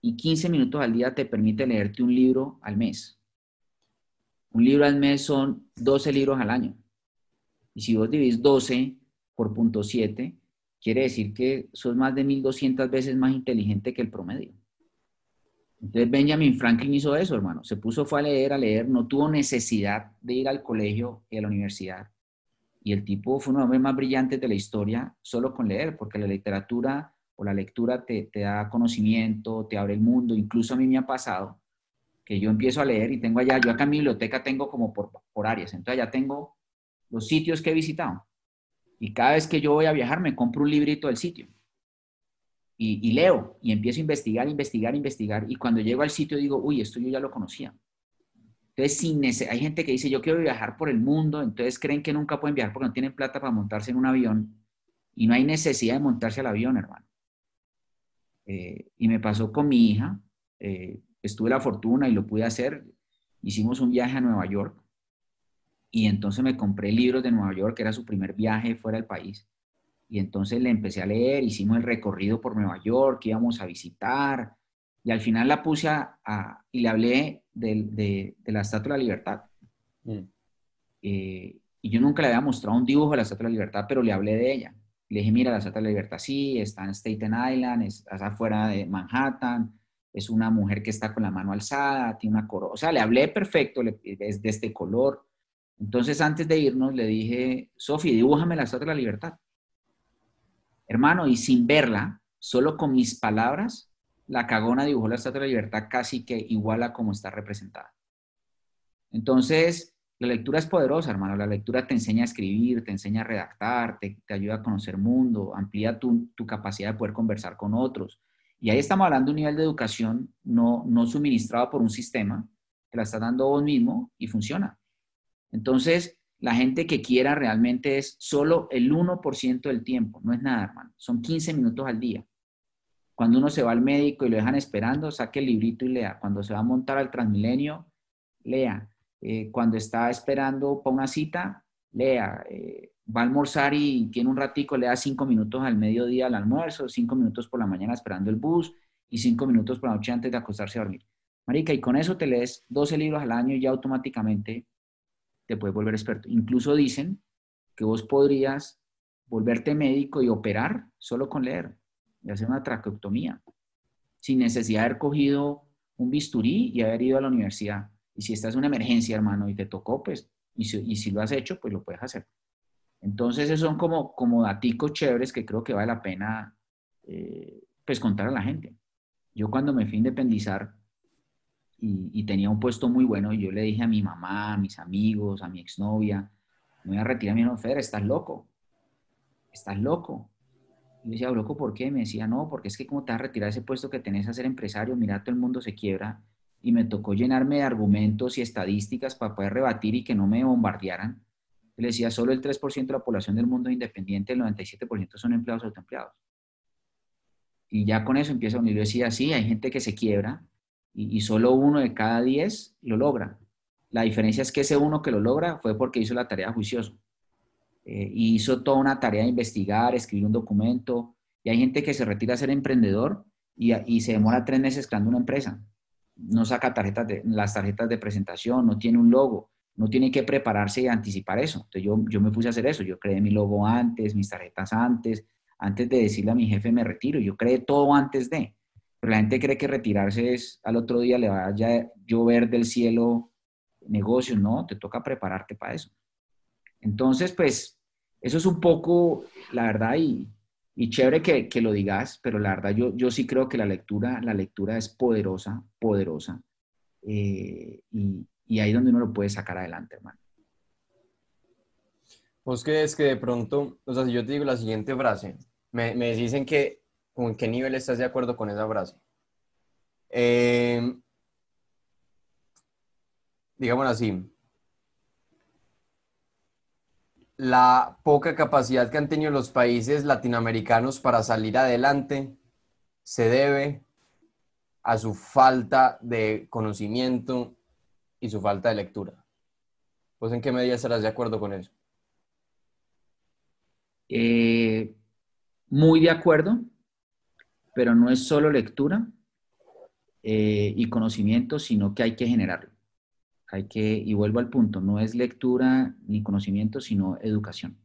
Y 15 minutos al día te permite leerte un libro al mes. Un libro al mes son 12 libros al año. Y si vos dividís 12 por punto 7, quiere decir que sos más de 1200 veces más inteligente que el promedio. Entonces Benjamin Franklin hizo eso, hermano. Se puso, fue a leer, a leer, no tuvo necesidad de ir al colegio y a la universidad. Y el tipo fue uno de los hombres más brillantes de la historia solo con leer, porque la literatura o la lectura te, da conocimiento, te abre el mundo. Incluso a mí me ha pasado que yo empiezo a leer y tengo allá, yo acá en biblioteca tengo como por, por áreas, entonces ya tengo los sitios que he visitado. Y cada vez que yo voy a viajar me compro un librito del sitio. Y, leo y empiezo a investigar, investigar, investigar. Y cuando llego al sitio digo, uy, esto yo ya lo conocía. Entonces, sin hay gente que dice, yo quiero viajar por el mundo, entonces creen que nunca pueden viajar porque no tienen plata para montarse en un avión. Y no hay necesidad de montarse al avión, hermano. Eh, y me pasó con mi hija. Eh, estuve la fortuna y lo pude hacer. Hicimos un viaje a Nueva York y entonces me compré libros de Nueva York, que era su primer viaje fuera del país. Y entonces le empecé a leer, hicimos el recorrido por Nueva York, íbamos a visitar. Y al final la puse a, y le hablé de, la Estatua de la Libertad. Mm. Eh, y yo nunca le había mostrado un dibujo de la Estatua de la Libertad, pero le hablé de ella. Le dije, mira, la Estatua de la Libertad sí, está en Staten Island, está afuera de Manhattan, es una mujer que está con la mano alzada, tiene una corona. O sea, le hablé perfecto, es de este color. Entonces, antes de irnos, le dije, Sofi, dibújame la Estatua de la Libertad. Hermano, y sin verla, solo con mis palabras, la cagona dibujó la Estatua de la Libertad casi que igual a como está representada. Entonces, la lectura es poderosa, hermano. La lectura te enseña a escribir, te enseña a redactar, te, ayuda a conocer mundo, amplía tu, capacidad de poder conversar con otros. Y ahí estamos hablando de un nivel de educación no, no suministrado por un sistema, que la está dando vos mismo y funciona. Entonces, la gente que quiera realmente es solo el 1% del tiempo, no es nada, hermano. Son 15 minutos al día. Cuando uno se va al médico y lo dejan esperando, saque el librito y lea. Cuando se va a montar al Transmilenio, lea. Eh, cuando está esperando para una cita, lea. Eh, va a almorzar y tiene un ratico, lea cinco minutos al mediodía al almuerzo, cinco minutos por la mañana esperando el bus y cinco minutos por la noche antes de acostarse a dormir. Marica, y con eso te lees 12 libros al año y ya automáticamente te puedes volver experto. Incluso dicen que vos podrías volverte médico y operar solo con leer y hacer una traqueotomía, sin necesidad de haber cogido un bisturí y haber ido a la universidad. Y si estás en una emergencia, hermano, y te tocó, pues, y si, lo has hecho, pues lo puedes hacer. Entonces, esos son como, como daticos chéveres que creo que vale la pena, eh, pues, contar a la gente. Yo cuando me fui a independizar, y, tenía un puesto muy bueno. Y yo le dije a mi mamá, a mis amigos, a mi exnovia, me voy a retirar. Mi Fer, estás loco. Estás loco. Y yo decía, loco, ¿por qué? Me decía, no, porque es que como te vas a retirar ese puesto que tenés a ser empresario, mira, todo el mundo se quiebra. Y me tocó llenarme de argumentos y estadísticas para poder rebatir y que no me bombardearan. le decía, solo el 3% de la población del mundo independiente, el 97% son empleados autoempleados. Y ya con eso empieza a unir. Yo decía, sí, hay gente que se quiebra, y, solo uno de cada diez lo logra. La diferencia es que ese uno que lo logra fue porque hizo la tarea juicioso. Eh, hizo toda una tarea de investigar, escribir un documento. Y hay gente que se retira a ser emprendedor y, y se demora tres meses creando una empresa. No saca tarjetas de, las tarjetas de presentación, no tiene un logo, no tiene que prepararse y anticipar eso. Entonces yo, yo me puse a hacer eso. Yo creé mi logo antes, mis tarjetas antes, antes de decirle a mi jefe me retiro. Yo creé todo antes de. Pero la gente cree que retirarse es al otro día le vaya a llover del cielo negocios, no, te toca prepararte para eso. Entonces, pues, eso es un poco, la verdad, y, y chévere que, que, lo digas, pero la verdad yo, yo sí creo que la lectura, la lectura es poderosa, poderosa, eh, y, y ahí es donde uno lo puede sacar adelante, hermano. ¿Vos crees que de pronto, o sea, si yo te digo la siguiente frase, me, me dicen que ¿En qué nivel estás de acuerdo con esa frase? Eh, digámoslo así. La poca capacidad que han tenido los países latinoamericanos para salir adelante se debe a su falta de conocimiento y su falta de lectura. ¿Pues en qué medida estarás de acuerdo con eso? Eh, muy de acuerdo pero no es solo lectura eh, y conocimiento, sino que hay que generarlo. Hay que, y vuelvo al punto, no es lectura ni conocimiento, sino educación.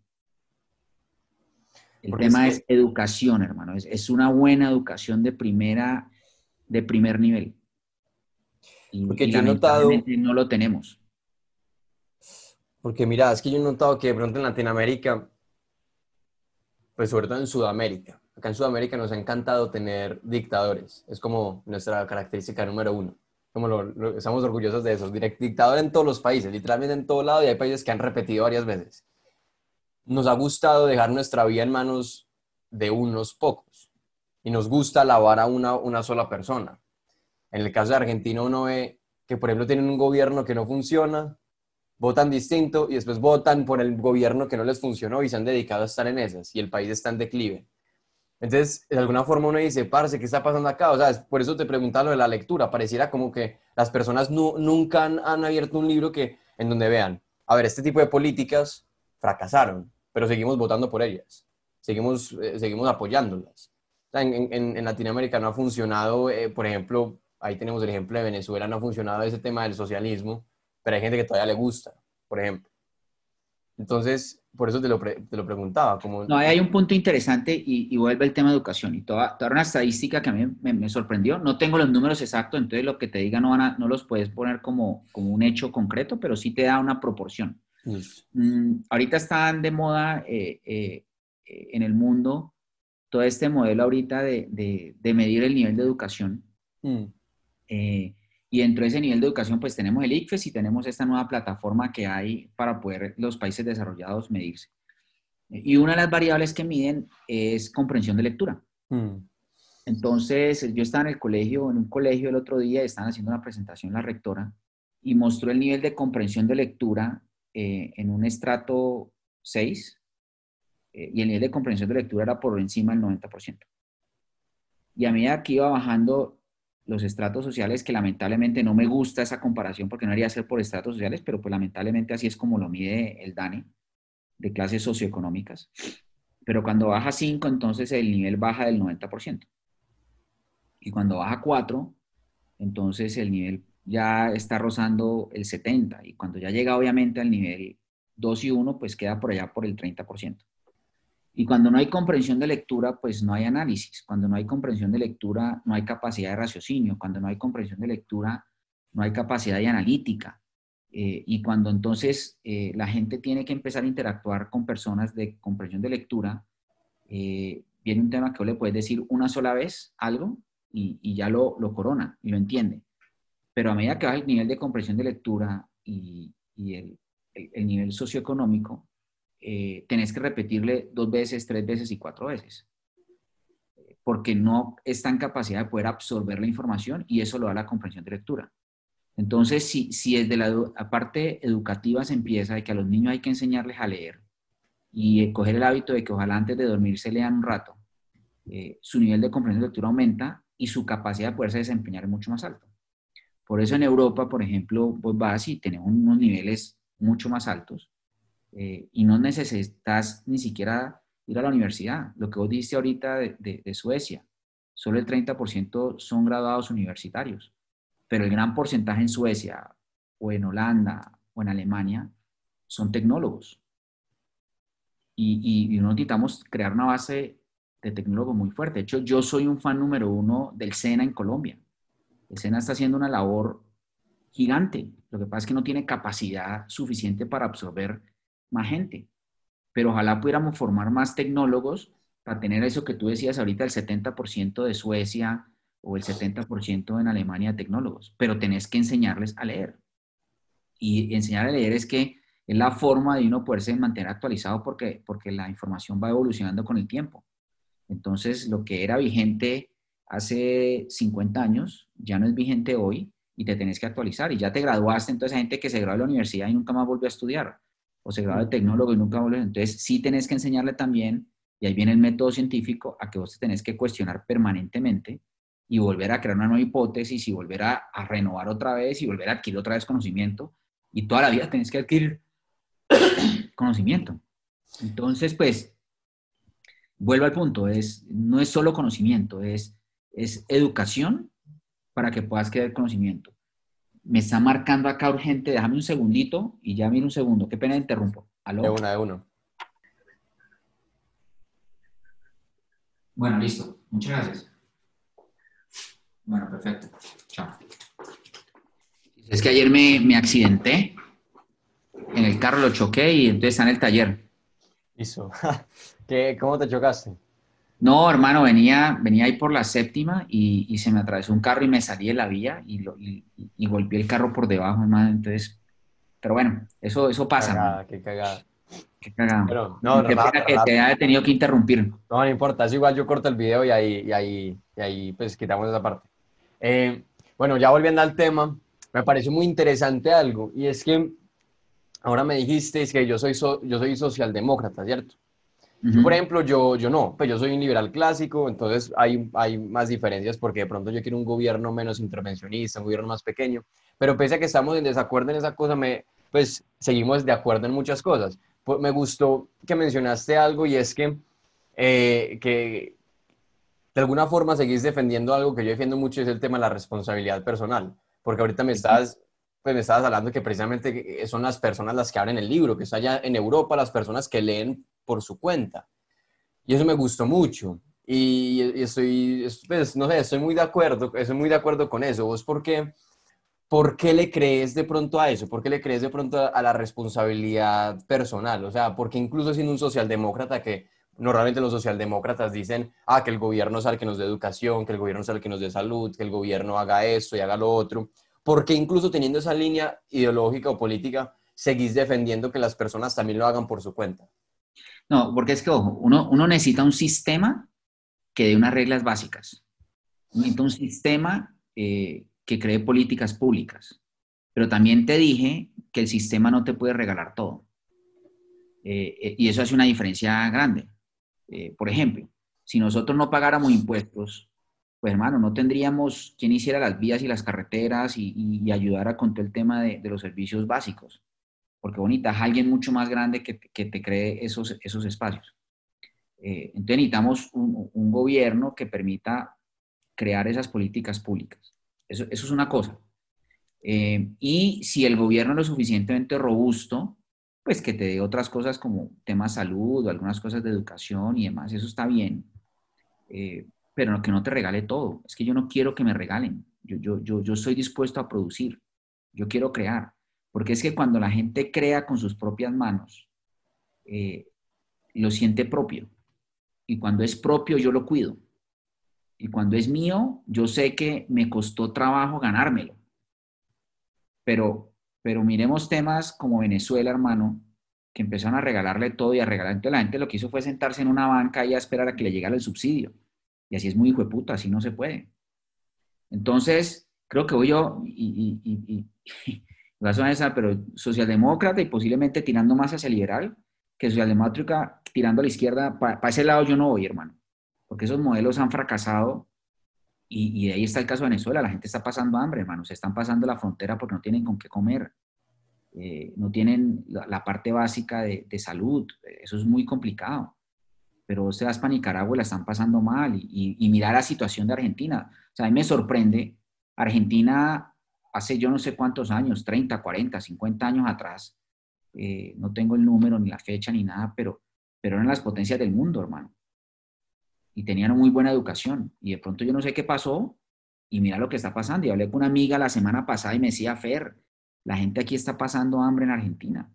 El tema es, educación, hermano. Es, una buena educación de primera, de primer nivel. Y, porque yo he notado... No lo tenemos. Porque mira, es que yo he notado que de pronto en Latinoamérica, pues sobre todo en Sudamérica, Acá en Sudamérica nos ha encantado tener dictadores. Es como nuestra característica número uno. Como lo, estamos orgullosos de eso. Dictador en todos los países, literalmente en todo lado, y hay países que han repetido varias veces. nos ha gustado dejar nuestra vida en manos de unos pocos y nos gusta alabar a una, una sola persona. En el caso de Argentina uno ve que, por ejemplo, tienen un gobierno que no funciona, votan distinto y después votan por el gobierno que no les funcionó y se han dedicado a estar en esas y el país está en declive. Entonces, de alguna forma uno dice, parce, ¿qué está pasando acá? O sea, por eso te preguntaba lo de la lectura. Pareciera como que las personas nunca han, han, abierto un libro que, en donde vean, a ver, este tipo de políticas fracasaron, pero seguimos votando por ellas, seguimos, eh, seguimos apoyándolas. O sea, en, en, en, Latinoamérica no ha funcionado, eh, por ejemplo, ahí tenemos el ejemplo de Venezuela, no ha funcionado ese tema del socialismo, pero hay gente que todavía le gusta, por ejemplo. Entonces, por eso te lo, te lo preguntaba. Como... No, hay un punto interesante y, y vuelve el tema de educación. Y toda, toda, una estadística que a mí me, me, sorprendió. No tengo los números exactos, entonces lo que te diga no, van a, no los puedes poner como, como un hecho concreto, pero sí te da una proporción. Mm, ahorita están de moda eh, eh, en el mundo todo este modelo ahorita de, de, de medir el nivel de educación. Mm. Eh, y dentro de ese nivel de educación, pues tenemos el ICFES y tenemos esta nueva plataforma que hay para poder los países desarrollados medirse. Y una de las variables que miden es comprensión de lectura. Mm. Entonces, yo estaba en el colegio, en un colegio el otro día, estaban haciendo una presentación la rectora y mostró el nivel de comprensión de lectura eh, en un estrato 6 eh, y el nivel de comprensión de lectura era por encima del 90%. Y a medida que iba bajando los estratos sociales, que lamentablemente no me gusta esa comparación porque no haría ser por estratos sociales, pero pues lamentablemente así es como lo mide el DANE, de clases socioeconómicas. Pero cuando baja 5, entonces el nivel baja del 90%. Y cuando baja 4, entonces el nivel ya está rozando el 70%. Y cuando ya llega obviamente al nivel 2 y 1, pues queda por allá por el 30%. Y cuando no hay comprensión de lectura, pues no hay análisis. Cuando no hay comprensión de lectura, no hay capacidad de raciocinio. Cuando no hay comprensión de lectura, no hay capacidad de analítica. Eh, y cuando entonces eh, la gente tiene que empezar a interactuar con personas de comprensión de lectura, eh, viene un tema que le puedes decir una sola vez algo y, ya lo, lo, corona y lo entiende. Pero a medida que baja el nivel de comprensión de lectura y, el nivel socioeconómico, eh, tenés que repetirle dos veces, tres veces y cuatro veces, porque no está en capacidad de poder absorber la información y eso lo da la comprensión de lectura. Entonces, si, si desde la, parte educativa se empieza de que a los niños hay que enseñarles a leer y coger el hábito de que ojalá antes de dormir se lean un rato, eh, su nivel de comprensión de lectura aumenta y su capacidad de poderse desempeñar es mucho más alto. Por eso en Europa, por ejemplo, vos vas y tenemos unos niveles mucho más altos eh, y no necesitas ni siquiera ir a la universidad. Lo que vos diste ahorita de, de, Suecia, solo el 30% son graduados universitarios, pero el gran porcentaje en Suecia o en Holanda o en Alemania son tecnólogos. Y, y, y necesitamos crear una base de tecnólogos muy fuerte. De hecho, yo soy un fan número uno del SENA en Colombia. El SENA está haciendo una labor gigante. Lo que pasa es que no tiene capacidad suficiente para absorber más gente. Pero ojalá pudiéramos formar más tecnólogos para tener eso que tú decías ahorita, el 70% de Suecia o el 70% en Alemania de tecnólogos. Pero tenés que enseñarles a leer. Y enseñar a leer es que es la forma de uno poderse mantener actualizado porque, porque la información va evolucionando con el tiempo. Entonces, lo que era vigente hace 50 años ya no es vigente hoy y te tenés que actualizar. Y ya te graduaste, entonces hay gente que se graduó de la universidad y nunca más volvió a estudiar o se graba de tecnólogo y nunca vuelve. Entonces, sí tenés que enseñarle también, y ahí viene el método científico, a que vos te tenés que cuestionar permanentemente y volver a crear una nueva hipótesis y volver a, a renovar otra vez y volver a adquirir otra vez conocimiento. Y toda la vida tenés que adquirir <coughs> conocimiento. Entonces, pues, vuelvo al punto, es, no es solo conocimiento, es, es educación para que puedas crear conocimiento me está marcando acá urgente, déjame un segundito y ya miro un segundo. Qué pena interrumpo. ¿Aló? De una, de uno. Bueno, listo. Muchas gracias. Bueno, perfecto. Chao. Es que ayer me, me accidenté. En el carro lo choqué y entonces está en el taller. Listo. <laughs> ¿Qué, ¿Cómo te chocaste? No, hermano, venía, venía ahí por la séptima y, se me atravesó un carro y me salí de la vía y, lo, y, golpeé el carro por debajo, hermano. Entonces, pero bueno, eso, eso pasa. qué cagada. Qué cagado. no, Qué pena que te haya tenido que interrumpir. No, no importa, es igual yo corto el video y ahí, y ahí, y ahí pues quitamos esa parte. Eh, bueno, ya volviendo al tema, me pareció muy interesante algo, y es que ahora me dijiste que yo soy, yo soy socialdemócrata, ¿cierto? Por ejemplo, yo, yo no, pues yo soy un liberal clásico, entonces hay, hay más diferencias porque de pronto yo quiero un gobierno menos intervencionista, un gobierno más pequeño, pero pese a que estamos en desacuerdo en esa cosa, me, pues seguimos de acuerdo en muchas cosas. Pues, me gustó que mencionaste algo y es que, eh, que de alguna forma seguís defendiendo algo que yo defiendo mucho, es el tema de la responsabilidad personal, porque ahorita me estás pues me estabas hablando que precisamente son las personas las que abren el libro, que está allá en Europa, las personas que leen por su cuenta. Y eso me gustó mucho. Y, estoy, pues, no sé, estoy muy de acuerdo, estoy muy de acuerdo con eso. ¿Vos por qué, por qué le crees de pronto a eso? ¿Por qué le crees de pronto a la responsabilidad personal? O sea, porque incluso siendo un socialdemócrata que normalmente los socialdemócratas dicen, ah, que el gobierno sea el que nos dé educación, que el gobierno sea el que nos dé salud, que el gobierno haga esto y haga lo otro ¿por qué incluso teniendo esa línea ideológica o política seguís defendiendo que las personas también lo hagan por su cuenta? No, porque es que, ojo, uno, uno necesita un sistema que dé unas reglas básicas. Necesita un sistema eh, que cree políticas públicas. Pero también te dije que el sistema no te puede regalar todo. Eh, eh, y eso hace una diferencia grande. por ejemplo, si nosotros no pagáramos impuestos pues hermano, no tendríamos quien hiciera las vías y las carreteras y, ayudara con todo el tema de, los servicios básicos. Porque bonita, es alguien mucho más grande que, te cree esos, esos espacios. Eh, entonces necesitamos un, gobierno que permita crear esas políticas públicas. Eso, es una cosa. Eh, y si el gobierno es lo suficientemente robusto, pues que te dé otras cosas como temas salud o algunas cosas de educación y demás, eso está bien. Eh, pero que no te regale todo. Es que yo no quiero que me regalen. Yo, yo, yo, yo estoy dispuesto a producir. Yo quiero crear. Porque es que cuando la gente crea con sus propias manos, eh, lo siente propio. Y cuando es propio, yo lo cuido. Y cuando es mío, yo sé que me costó trabajo ganármelo. Pero, pero miremos temas como Venezuela, hermano, que empezaron a regalarle todo y a regalar. Entonces la gente lo que hizo fue sentarse en una banca y a esperar a que le llegara el subsidio. Y así es muy hijo de puta, así no se puede. Entonces, creo que voy yo, y, y, y, y esa, pero socialdemócrata y posiblemente tirando más hacia liberal, que socialdemócrata tirando a la izquierda, para ese lado yo no voy, hermano. Porque esos modelos han fracasado y, y ahí está el caso de Venezuela. La gente está pasando hambre, hermano. Se están pasando la frontera porque no tienen con qué comer. Eh, no tienen la, parte básica de, de, salud. Eso es muy complicado pero vos te vas para Nicaragua y la están pasando mal y, y, mirar la situación de Argentina. O sea, a mí me sorprende, Argentina hace yo no sé cuántos años, 30, 40, 50 años atrás, eh, no tengo el número ni la fecha ni nada, pero, pero eran las potencias del mundo, hermano. Y tenían muy buena educación. Y de pronto yo no sé qué pasó y mira lo que está pasando. Y hablé con una amiga la semana pasada y me decía, Fer, la gente aquí está pasando hambre en Argentina.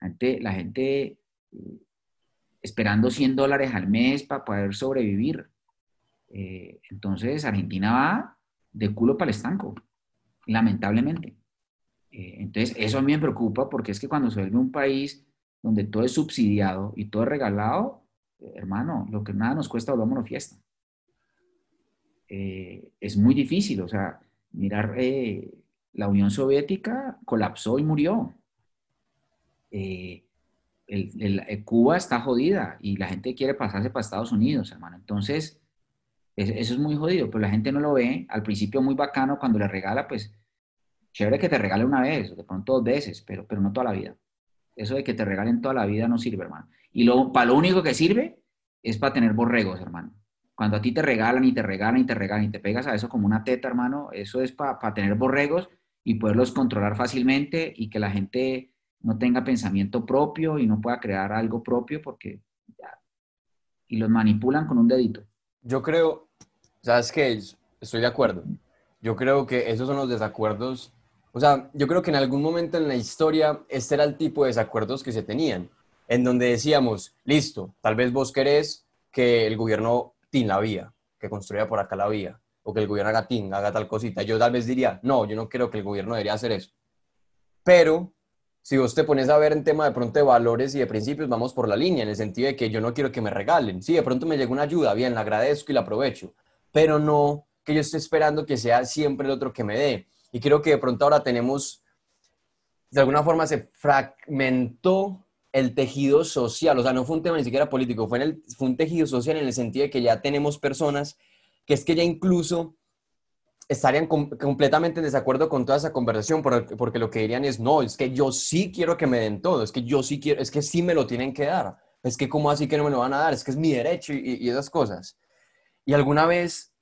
La gente, la gente eh, esperando 100 dólares al mes para poder sobrevivir. Eh, entonces Argentina va de culo para el estanco, lamentablemente. Eh, entonces eso a mí me preocupa porque es que cuando se vuelve un país donde todo es subsidiado y todo es regalado, hermano, lo que nada nos cuesta, volvámonos fiesta. Eh, es muy difícil, o sea, mirar, la Unión Soviética colapsó y murió Cuba está jodida y la gente quiere pasarse para Estados Unidos, hermano. Entonces, eso es muy jodido, pero la gente no lo ve. Al principio muy bacano cuando le regala, pues, chévere que te regale una vez, de pronto dos veces, pero, pero no toda la vida. Eso de que te regalen toda la vida no sirve, hermano. Y lo, para lo único que sirve es para tener borregos, hermano. Cuando a ti te regalan y te regalan y te regalan y te pegas a eso como una teta, hermano, eso es para, para tener borregos y poderlos controlar fácilmente y que la gente no tenga pensamiento propio y no pueda crear algo propio porque ya, y los manipulan con un dedito. Yo creo, sabes que estoy de acuerdo. Yo creo que esos son los desacuerdos. O sea, yo creo que en algún momento en la historia este era el tipo de desacuerdos que se tenían, en donde decíamos, listo, tal vez vos querés que el gobierno tin la vía, que construya por acá la vía, o que el gobierno haga tin, haga tal cosita. Yo tal vez diría, no, yo no creo que el gobierno debería hacer eso. Pero si vos te pones a ver en tema de pronto de valores y de principios, vamos por la línea, en el sentido de que yo no quiero que me regalen. Sí, de pronto me llega una ayuda, bien, la agradezco y la aprovecho, pero no que yo esté esperando que sea siempre el otro que me dé. Y creo que de pronto ahora tenemos, de alguna forma se fragmentó el tejido social, o sea, no fue un tema ni siquiera político, fue, en el, fue un tejido social en el sentido de que ya tenemos personas que es que ya incluso estarían completamente en desacuerdo con toda esa conversación, porque, lo que dirían es, no, es que yo sí quiero que me den todo, es que yo sí quiero, es que sí me lo tienen que dar, es que cómo así que no me lo van a dar, es que es mi derecho y, esas cosas. Y alguna vez,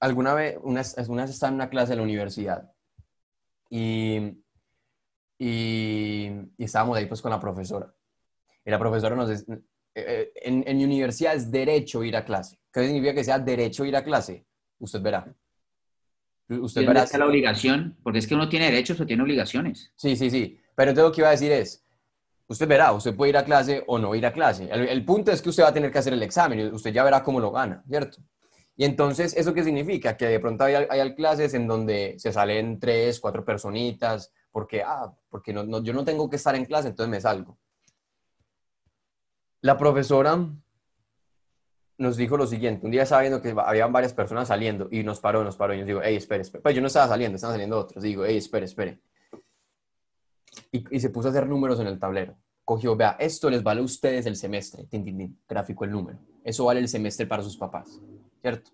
alguna vez, una, una vez estaba en una clase de la universidad y, y, estábamos ahí pues con la profesora. Y la profesora nos dice, eh, en, en mi universidad es derecho ir a clase. ¿Qué significa que sea derecho ir a clase? Usted verá. Usted verá. la obligación, porque es que uno tiene derechos o tiene obligaciones. Sí, sí, sí. Pero entonces lo que iba a decir es, usted verá, usted puede ir a clase o no ir a clase. El, punto es que usted va a tener que hacer el examen y usted ya verá cómo lo gana, ¿cierto? Y entonces, ¿eso qué significa? Que de pronto hay, clases en donde se salen tres, cuatro personitas, porque, ah, porque no, yo no tengo que estar en clase, entonces me salgo. La profesora nos dijo lo siguiente, un día estaba viendo que habían varias personas saliendo y nos paró, nos paró y nos digo, hey, espere, espere. Pues yo no estaba saliendo, estaban saliendo otros. Digo, hey, espere, espere. Y, se puso a hacer números en el tablero. Cogió, vea, esto les vale a ustedes el semestre. Tin, tin, el número. Eso vale el semestre para sus papás, ¿cierto?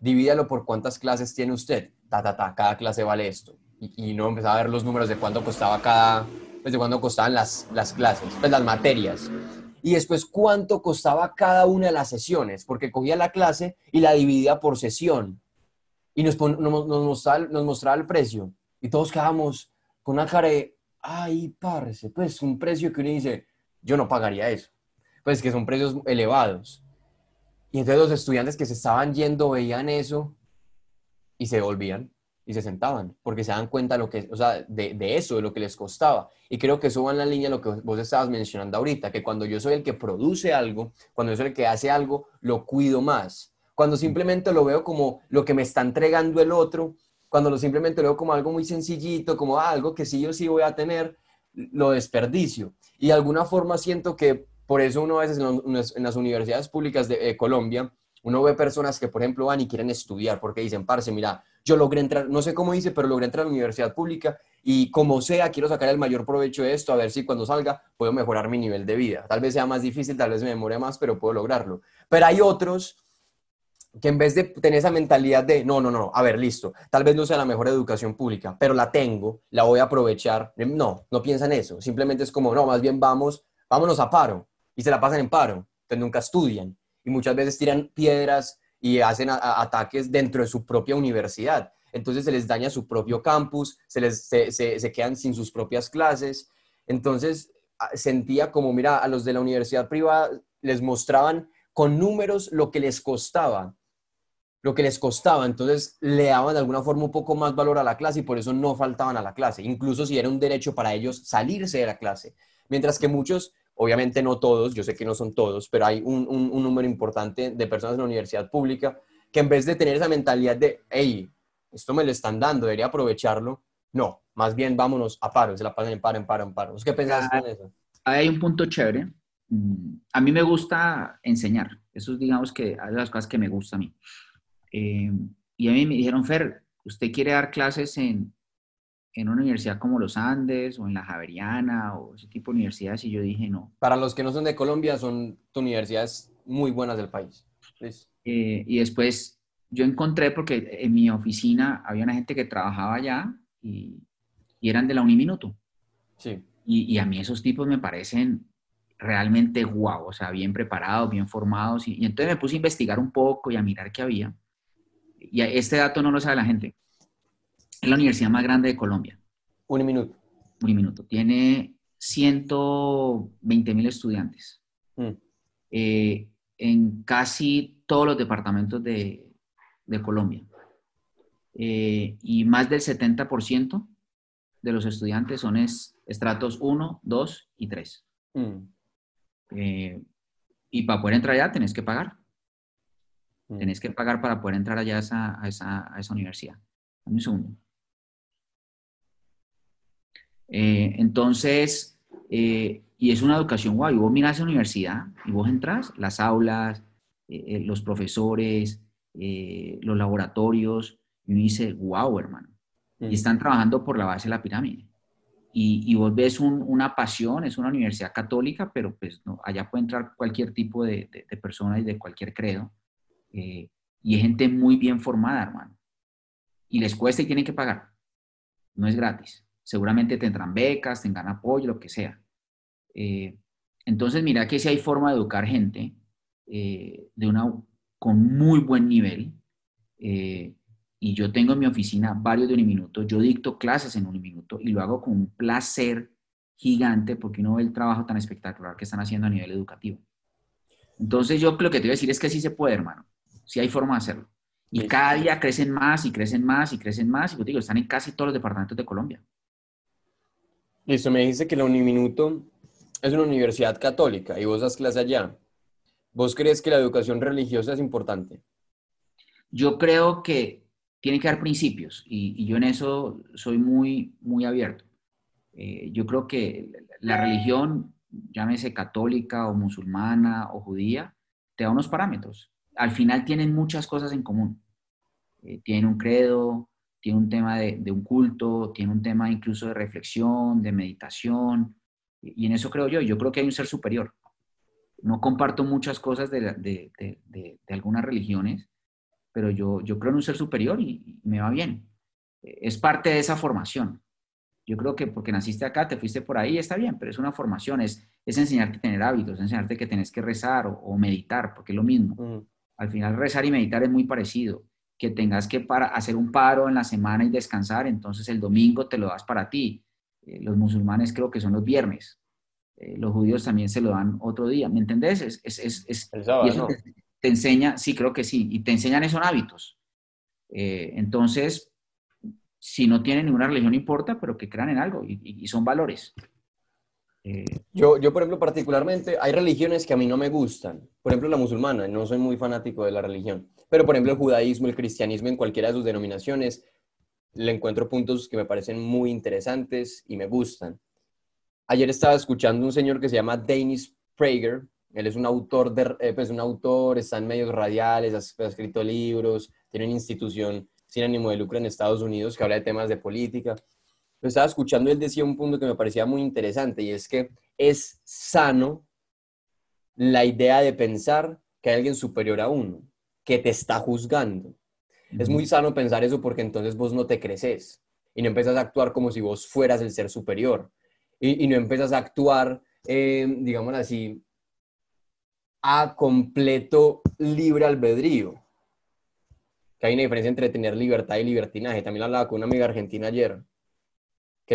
Divídalo por cuántas clases tiene usted. Ta, ta, ta, cada clase vale esto. Y, no empezaba a ver los números de cuánto costaba cada, pues de cuánto costaban las, las clases, pues las materias y después cuánto costaba cada una de las sesiones, porque cogía la clase y la dividía por sesión y nos, nos, mostraba, nos mostraba el precio y todos quedábamos con una cara de, ay, parce, pues un precio que uno dice, yo no pagaría eso, pues que son precios elevados. Y entonces los estudiantes que se estaban yendo veían eso y se volvían y se sentaban, porque se dan cuenta lo que, o sea, de, eso, de lo que les costaba. Y creo que eso va en la línea de lo que vos estabas mencionando ahorita, que cuando yo soy el que produce algo, cuando yo soy el que hace algo, lo cuido más. Cuando simplemente lo veo como lo que me está entregando el otro, cuando lo simplemente lo veo como algo muy sencillito, como algo que sí yo sí voy a tener, lo desperdicio. Y de alguna forma siento que por eso uno a veces en, las universidades públicas de Colombia, uno ve personas que, por ejemplo, van y quieren estudiar porque dicen, parce, mira, yo logré entrar, no sé cómo dice, pero logré entrar a la universidad pública y como sea, quiero sacar el mayor provecho de esto, a ver si cuando salga puedo mejorar mi nivel de vida. Tal vez sea más difícil, tal vez me demore más, pero puedo lograrlo. Pero hay otros que en vez de tener esa mentalidad de, no, no, no, a ver, listo, tal vez no sea la mejor educación pública, pero la tengo, la voy a aprovechar. No, no piensan eso. Simplemente es como, no, más bien vamos, vámonos a paro. Y se la pasan en paro. Entonces nunca estudian. Y muchas veces tiran piedras y hacen ataques dentro de su propia universidad. Entonces se les daña su propio campus, se, les, se, quedan sin sus propias clases. Entonces sentía como, mira, a los de la universidad privada les mostraban con números lo que les costaba, lo que les costaba. Entonces le daban de alguna forma un poco más valor a la clase y por eso no faltaban a la clase, incluso si era un derecho para ellos salirse de la clase. Mientras que muchos Obviamente no todos, yo sé que no son todos, pero hay un, un, número importante de personas en la universidad pública que en vez de tener esa mentalidad de, hey, esto me lo están dando, debería aprovecharlo, no, más bien vámonos a paro, se la pasan en paro, en paro, en paro. ¿Qué pensás con eso? Hay un punto chévere. Mm, a mí me gusta enseñar. Eso es, digamos, que hay las cosas que me gusta a mí. Eh, y a mí me dijeron, Fer, ¿usted quiere dar clases en, en una universidad como los Andes o en la Javeriana o ese tipo de universidades y yo dije no. Para los que no son de Colombia, son universidades muy buenas del país. Eh, y después yo encontré, porque en mi oficina había una gente que trabajaba allá y, y eran de la Uniminuto. Sí. Y, y, a mí esos tipos me parecen realmente guau, o sea, bien preparados, bien formados. Y, y entonces me puse a investigar un poco y a mirar qué había. Y este dato no lo sabe la gente es la universidad más grande de Colombia. Un minuto. Un minuto. Tiene 120 mil estudiantes. Mm. Eh, en casi todos los departamentos de, Colombia. Eh, y más del 70% de los estudiantes son estratos 1, 2 y 3. Mm. Eh, y para poder entrar allá tenés que pagar. Mm. Tenés que pagar para poder entrar allá a esa, a esa universidad. Dame un segundo. Eh, entonces, Eh, y es una educación guay. Vos miras la universidad y vos entras, las aulas, eh, los profesores, los laboratorios, y uno dice, wow, hermano. Y mm. están trabajando por la base de la pirámide. Y, vos ves una pasión, es una universidad católica, pero pues no, allá puede entrar cualquier tipo de, de, persona y de cualquier credo. y es gente muy bien formada, hermano. Y les cuesta y tienen que pagar. No es gratis. Seguramente tendrán becas, tendrán apoyo, lo que sea. Eh, entonces, mira que si hay forma de educar gente eh, de una, con muy buen nivel. Eh, y yo tengo en mi oficina varios de un minuto. Yo dicto clases en un minuto y lo hago con un placer gigante porque uno ve el trabajo tan espectacular que están haciendo a nivel educativo. Entonces, yo lo que te voy a decir es que sí se puede, hermano. Sí hay forma de hacerlo. Y cada día crecen más y crecen más y crecen más. Y yo digo, están en casi todos los departamentos de Colombia. Listo, me dice que la Uniminuto es una universidad católica y vos das clase allá. ¿Vos crees que la educación religiosa es importante? Yo creo que tiene que haber principios y, yo en eso soy muy, muy abierto. Eh, yo creo que la religión, llámese católica o musulmana o judía, te da unos parámetros. Al final tienen muchas cosas en común. Eh, tienen un credo, tiene un tema de, un culto, tiene un tema incluso de reflexión, de meditación, y, en eso creo yo, yo creo que hay un ser superior. No comparto muchas cosas de, algunas religiones, pero yo, yo creo en un ser superior y, me va bien. Es parte de esa formación. Yo creo que porque naciste acá, te fuiste por ahí, está bien, pero es una formación, es, es enseñarte a tener hábitos, es enseñarte que tenés que rezar o, meditar, porque es lo mismo. Al final rezar y meditar es muy parecido que tengas que para hacer un paro en la semana y descansar, entonces el domingo te lo das para ti. Eh, los musulmanes creo que son los viernes. Eh, los judíos también se lo dan otro día. ¿Me entendés? Es, es, es, y eso te, enseña, sí, creo que sí, y te enseñan esos hábitos. Eh, entonces, si no tienen ninguna religión, importa, pero que crean en algo y, y son valores. Yo, yo, por ejemplo, particularmente, hay religiones que a mí no me gustan. Por ejemplo, la musulmana, no soy muy fanático de la religión. Pero, por ejemplo, el judaísmo, el cristianismo, en cualquiera de sus denominaciones, le encuentro puntos que me parecen muy interesantes y me gustan. Ayer estaba escuchando un señor que se llama Dennis Prager. Él es un autor, de, eh, pues un autor, está en medios radiales, ha, escrito libros, tiene una institución sin ánimo de lucro en Estados Unidos que habla de temas de política. Lo estaba escuchando y él decía un punto que me parecía muy interesante y es que es sano la idea de pensar que hay alguien superior a uno que te está juzgando. Es muy sano pensar eso porque entonces vos no te creces y no empiezas a actuar como si vos fueras el ser superior y, no empiezas a actuar, eh, digamos así, a completo libre albedrío. Que hay una diferencia entre tener libertad y libertinaje. También hablaba con una amiga argentina ayer,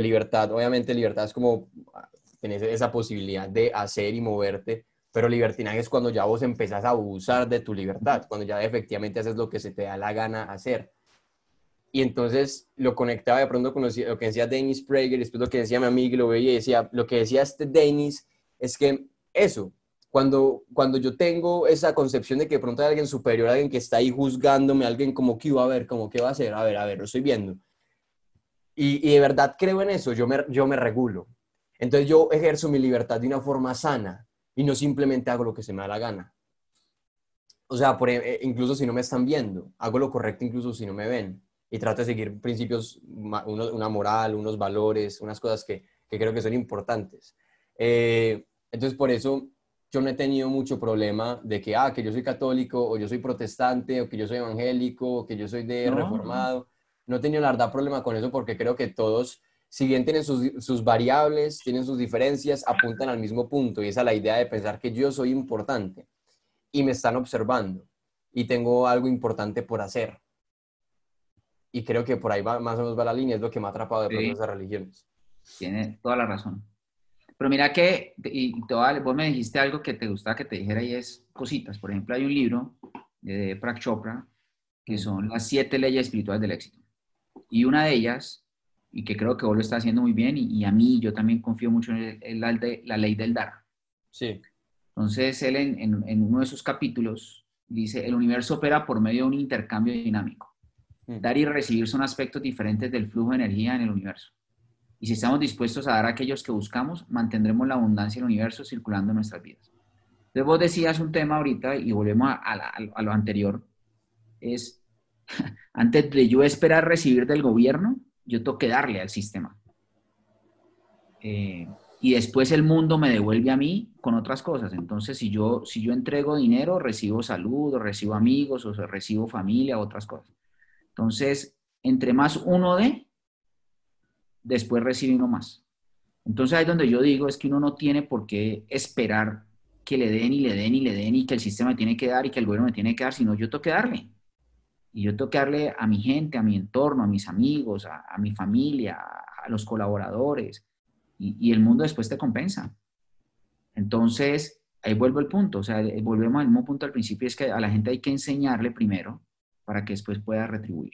libertad, obviamente libertad es como tener esa posibilidad de hacer y moverte, pero libertinaje es cuando ya vos empezás a abusar de tu libertad, cuando ya efectivamente haces lo que se te da la gana hacer. Y entonces lo conectaba de pronto con lo, que decía Dennis Prager, después lo que decía mi amigo, lo veía y decía, lo que decía este Dennis es que eso, cuando, cuando yo tengo esa concepción de que de pronto hay alguien superior, alguien que está ahí juzgándome, alguien como que iba a ver, como que va a hacer, a ver, a ver, lo estoy viendo. Y, y de verdad creo en eso, yo me, yo me regulo. Entonces yo ejerzo mi libertad de una forma sana, y no simplemente hago lo que se me da la gana. O sea, por, e, incluso si no me están viendo, hago lo correcto incluso si no me ven y trato de seguir principios, una moral, unos valores, unas cosas que, que creo que son importantes. Eh, entonces, por eso yo no he tenido mucho problema de que, ah, que yo soy católico, o yo soy protestante, o que yo soy evangélico, o que yo soy de reformado. No he tenido la verdad problema con eso porque creo que todos si bien tienen sus, variables, tienen sus diferencias, apuntan al mismo punto y esa es la idea de pensar que yo soy importante y me están observando y tengo algo importante por hacer. Y creo que por ahí va, más o menos va la línea, es lo que me ha atrapado de pronto esas religiones. Tiene toda la razón. Pero mira que, y vos me dijiste algo que te gustaba que te dijera y es cositas. Por ejemplo, hay un libro de Prak Chopra que son las siete leyes espirituales del éxito. Y una de ellas y que creo que vos lo estás haciendo muy bien y, a mí yo también confío mucho en, la, la, ley del dar. Sí. Entonces él en, en, uno de sus capítulos dice, el universo opera por medio de un intercambio dinámico. Mm. Dar y recibir son aspectos diferentes del flujo de energía en el universo. Y si estamos dispuestos a dar a aquellos que buscamos, mantendremos la abundancia del universo circulando en nuestras vidas. Entonces vos decías un tema ahorita y volvemos a, lo anterior, es antes de yo esperar recibir del gobierno, yo tengo que darle al sistema. Eh, y después el mundo me devuelve a mí con otras cosas. Entonces, si yo, si yo entrego dinero, recibo salud, o recibo amigos, o recibo familia, otras cosas. Entonces, entre más uno dé, después recibe uno más. Entonces ahí donde yo digo es que uno no tiene por qué esperar que le den y le den y le den y que el sistema tiene que dar y que el gobierno me tiene que dar, sino yo tengo que darle. Y yo tengo que darle a mi gente, a mi entorno, a mis amigos, a, mi familia, a, los colaboradores. Y, el mundo después te compensa. Entonces, ahí vuelvo al punto. O sea, volvemos al mismo punto al principio, es que a la gente hay que enseñarle primero para que después pueda retribuir.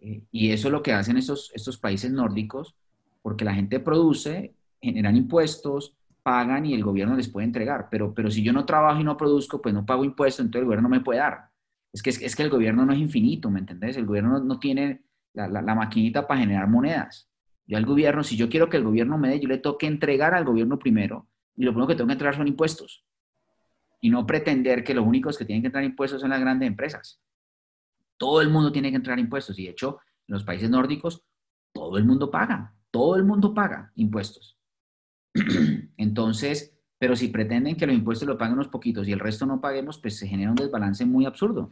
Eh, y eso es lo que hacen estos, estos países nórdicos, porque la gente produce, generan impuestos, pagan y el gobierno les puede entregar. Pero, pero si yo no trabajo y no produzco, pues no pago impuestos, entonces el gobierno no me puede dar. Es que, es, que el gobierno no es infinito, ¿me entendés? El gobierno no, tiene la, maquinita para generar monedas. Yo al gobierno, si yo quiero que el gobierno me dé, yo le tengo que entregar al gobierno primero. Y lo primero que tengo que entregar son impuestos. Y no pretender que los únicos que tienen que entrar impuestos son las grandes empresas. Todo el mundo tiene que entrar impuestos y de hecho en los países nórdicos todo el mundo paga, todo el mundo paga impuestos. <clears throat> Entonces, pero si pretenden que los impuestos lo paguen unos poquitos y el resto no paguemos, pues se genera un desbalance muy absurdo.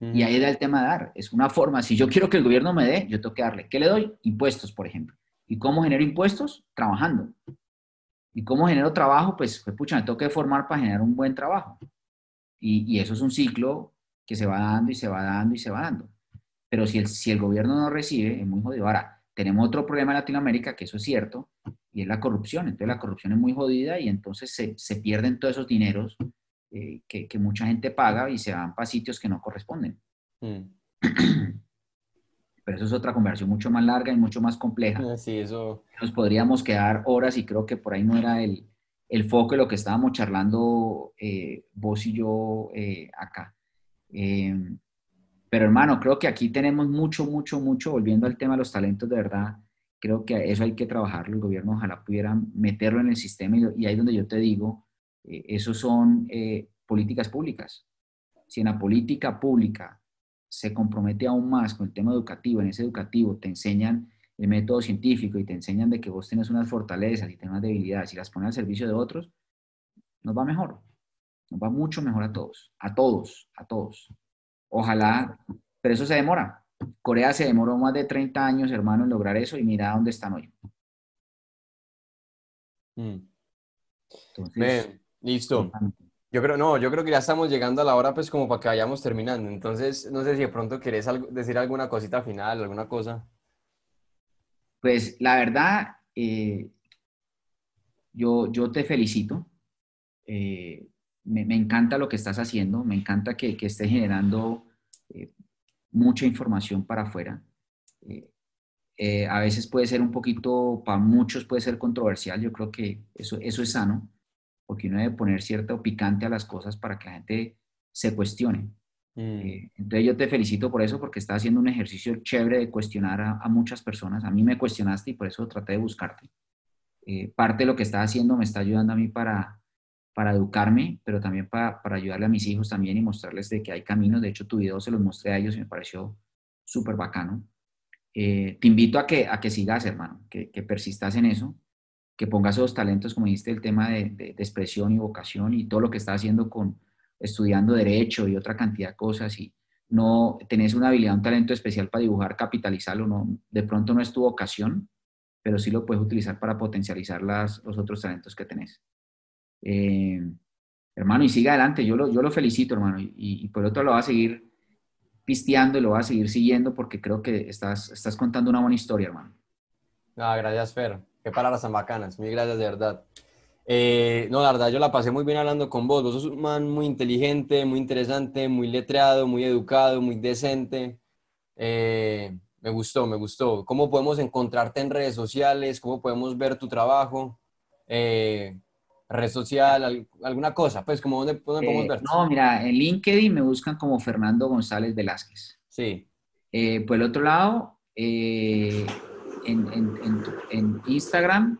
Y ahí da el tema de dar. Es una forma, si yo quiero que el gobierno me dé, yo tengo que darle. ¿Qué le doy? Impuestos, por ejemplo. ¿Y cómo genero impuestos? Trabajando. ¿Y cómo genero trabajo? Pues, pues pucha, me tengo que formar para generar un buen trabajo. Y, y, eso es un ciclo que se va dando y se va dando y se va dando. Pero si el, si el gobierno no recibe, es muy jodido. Ahora, tenemos otro problema en Latinoamérica, que eso es cierto, y es la corrupción. Entonces la corrupción es muy jodida y entonces se, se pierden todos esos dineros eh, que, que, mucha gente paga y se van para sitios que no corresponden. Mm. <clears throat> Pero eso es otra conversación mucho más larga y mucho más compleja. Ah, sí, eso... Nos podríamos quedar horas y creo que por ahí no era el, el foco de lo que estábamos charlando eh, vos y yo eh, acá. Pero hermano, creo que aquí tenemos mucho, mucho, mucho, volviendo al tema de los talentos de verdad, creo que eso hay que trabajarlo, el gobierno ojalá pudiera meterlo en el sistema y, ahí es donde yo te digo, eh, eso son eh, políticas públicas. Si en la política pública se compromete aún más con el tema educativo, en ese educativo te enseñan el método científico y te enseñan de que vos tienes unas fortalezas y unas debilidades y las pones al servicio de otros, nos va mejor. Nos va mucho mejor a todos, a todos, a todos. Ojalá, pero eso se demora. Corea se demoró más de 30 años, hermano, en lograr eso y mira dónde están hoy. Mm. listo. Yo creo, no, yo creo que ya estamos llegando a la hora, pues, como para que vayamos terminando. Entonces, no sé si de pronto querés decir alguna cosita final, alguna cosa. Pues, la verdad, eh, yo, yo te felicito. Eh, me, encanta lo que estás haciendo, me encanta que, que estés generando eh, mucha información para afuera. Eh, eh, a veces puede ser un poquito, para muchos puede ser controversial, yo creo que eso, eso es sano, porque uno debe poner cierto picante a las cosas para que la gente se cuestione. Mm. entonces yo te felicito por eso, porque estás haciendo un ejercicio chévere de cuestionar a, a, muchas personas. A mí me cuestionaste y por eso traté de buscarte. parte de lo que estás haciendo me está ayudando a mí para, para educarme, pero también para, para, ayudarle a mis hijos también y mostrarles de que hay caminos. De hecho, tu video se los mostré a ellos y me pareció súper bacano. Eh, te invito a que, a que sigas, hermano, que, persistas en eso, que pongas esos talentos, como dijiste, el tema de, de, expresión y vocación y todo lo que estás haciendo con estudiando derecho y otra cantidad de cosas y no tenés una habilidad, un talento especial para dibujar, capitalizarlo, no, de pronto no es tu vocación, pero sí lo puedes utilizar para potencializar las, los otros talentos que tenés. Eh, hermano, y siga adelante, yo lo, yo lo felicito, hermano, y, por otro lo va a seguir pisteando y lo va a seguir siguiendo porque creo que estás, estás contando una buena historia, hermano. Ah, gracias, Fer. Qué palabras tan bacanas. Mil gracias, de verdad. Eh, no, la verdad, yo la pasé muy bien hablando con vos. Vos sos un man muy inteligente, muy interesante, muy letreado, muy educado, muy decente. Eh, me gustó, me gustó. ¿Cómo podemos encontrarte en redes sociales? ¿Cómo podemos ver tu trabajo? Red social, alguna cosa, pues como dónde, podemos eh, ver. No, mira, en LinkedIn me buscan como Fernando González Velázquez. Sí. Eh, por el otro lado, eh, en, Instagram,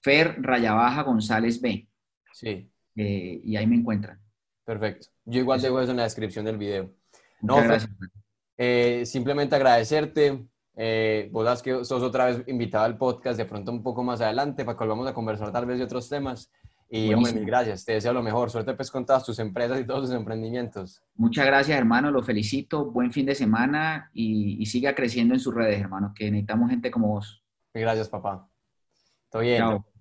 Fer Rayabaja González B. Sí. Eh, y ahí me encuentran. Perfecto. Yo igual dejo eso en la descripción del video. no, gracias. Simplemente agradecerte. Eh, vos que sos otra vez invitado al podcast de pronto un poco más adelante para que volvamos a conversar tal vez de otros temas. Y hombre, mil gracias. Te deseo lo mejor. Suerte pues con todas tus empresas y todos tus emprendimientos. Muchas gracias, hermano. Lo felicito. Buen fin de semana y, y siga creciendo en sus redes, hermano, que necesitamos gente como vos. Gracias, papá. Todo bien. Chao.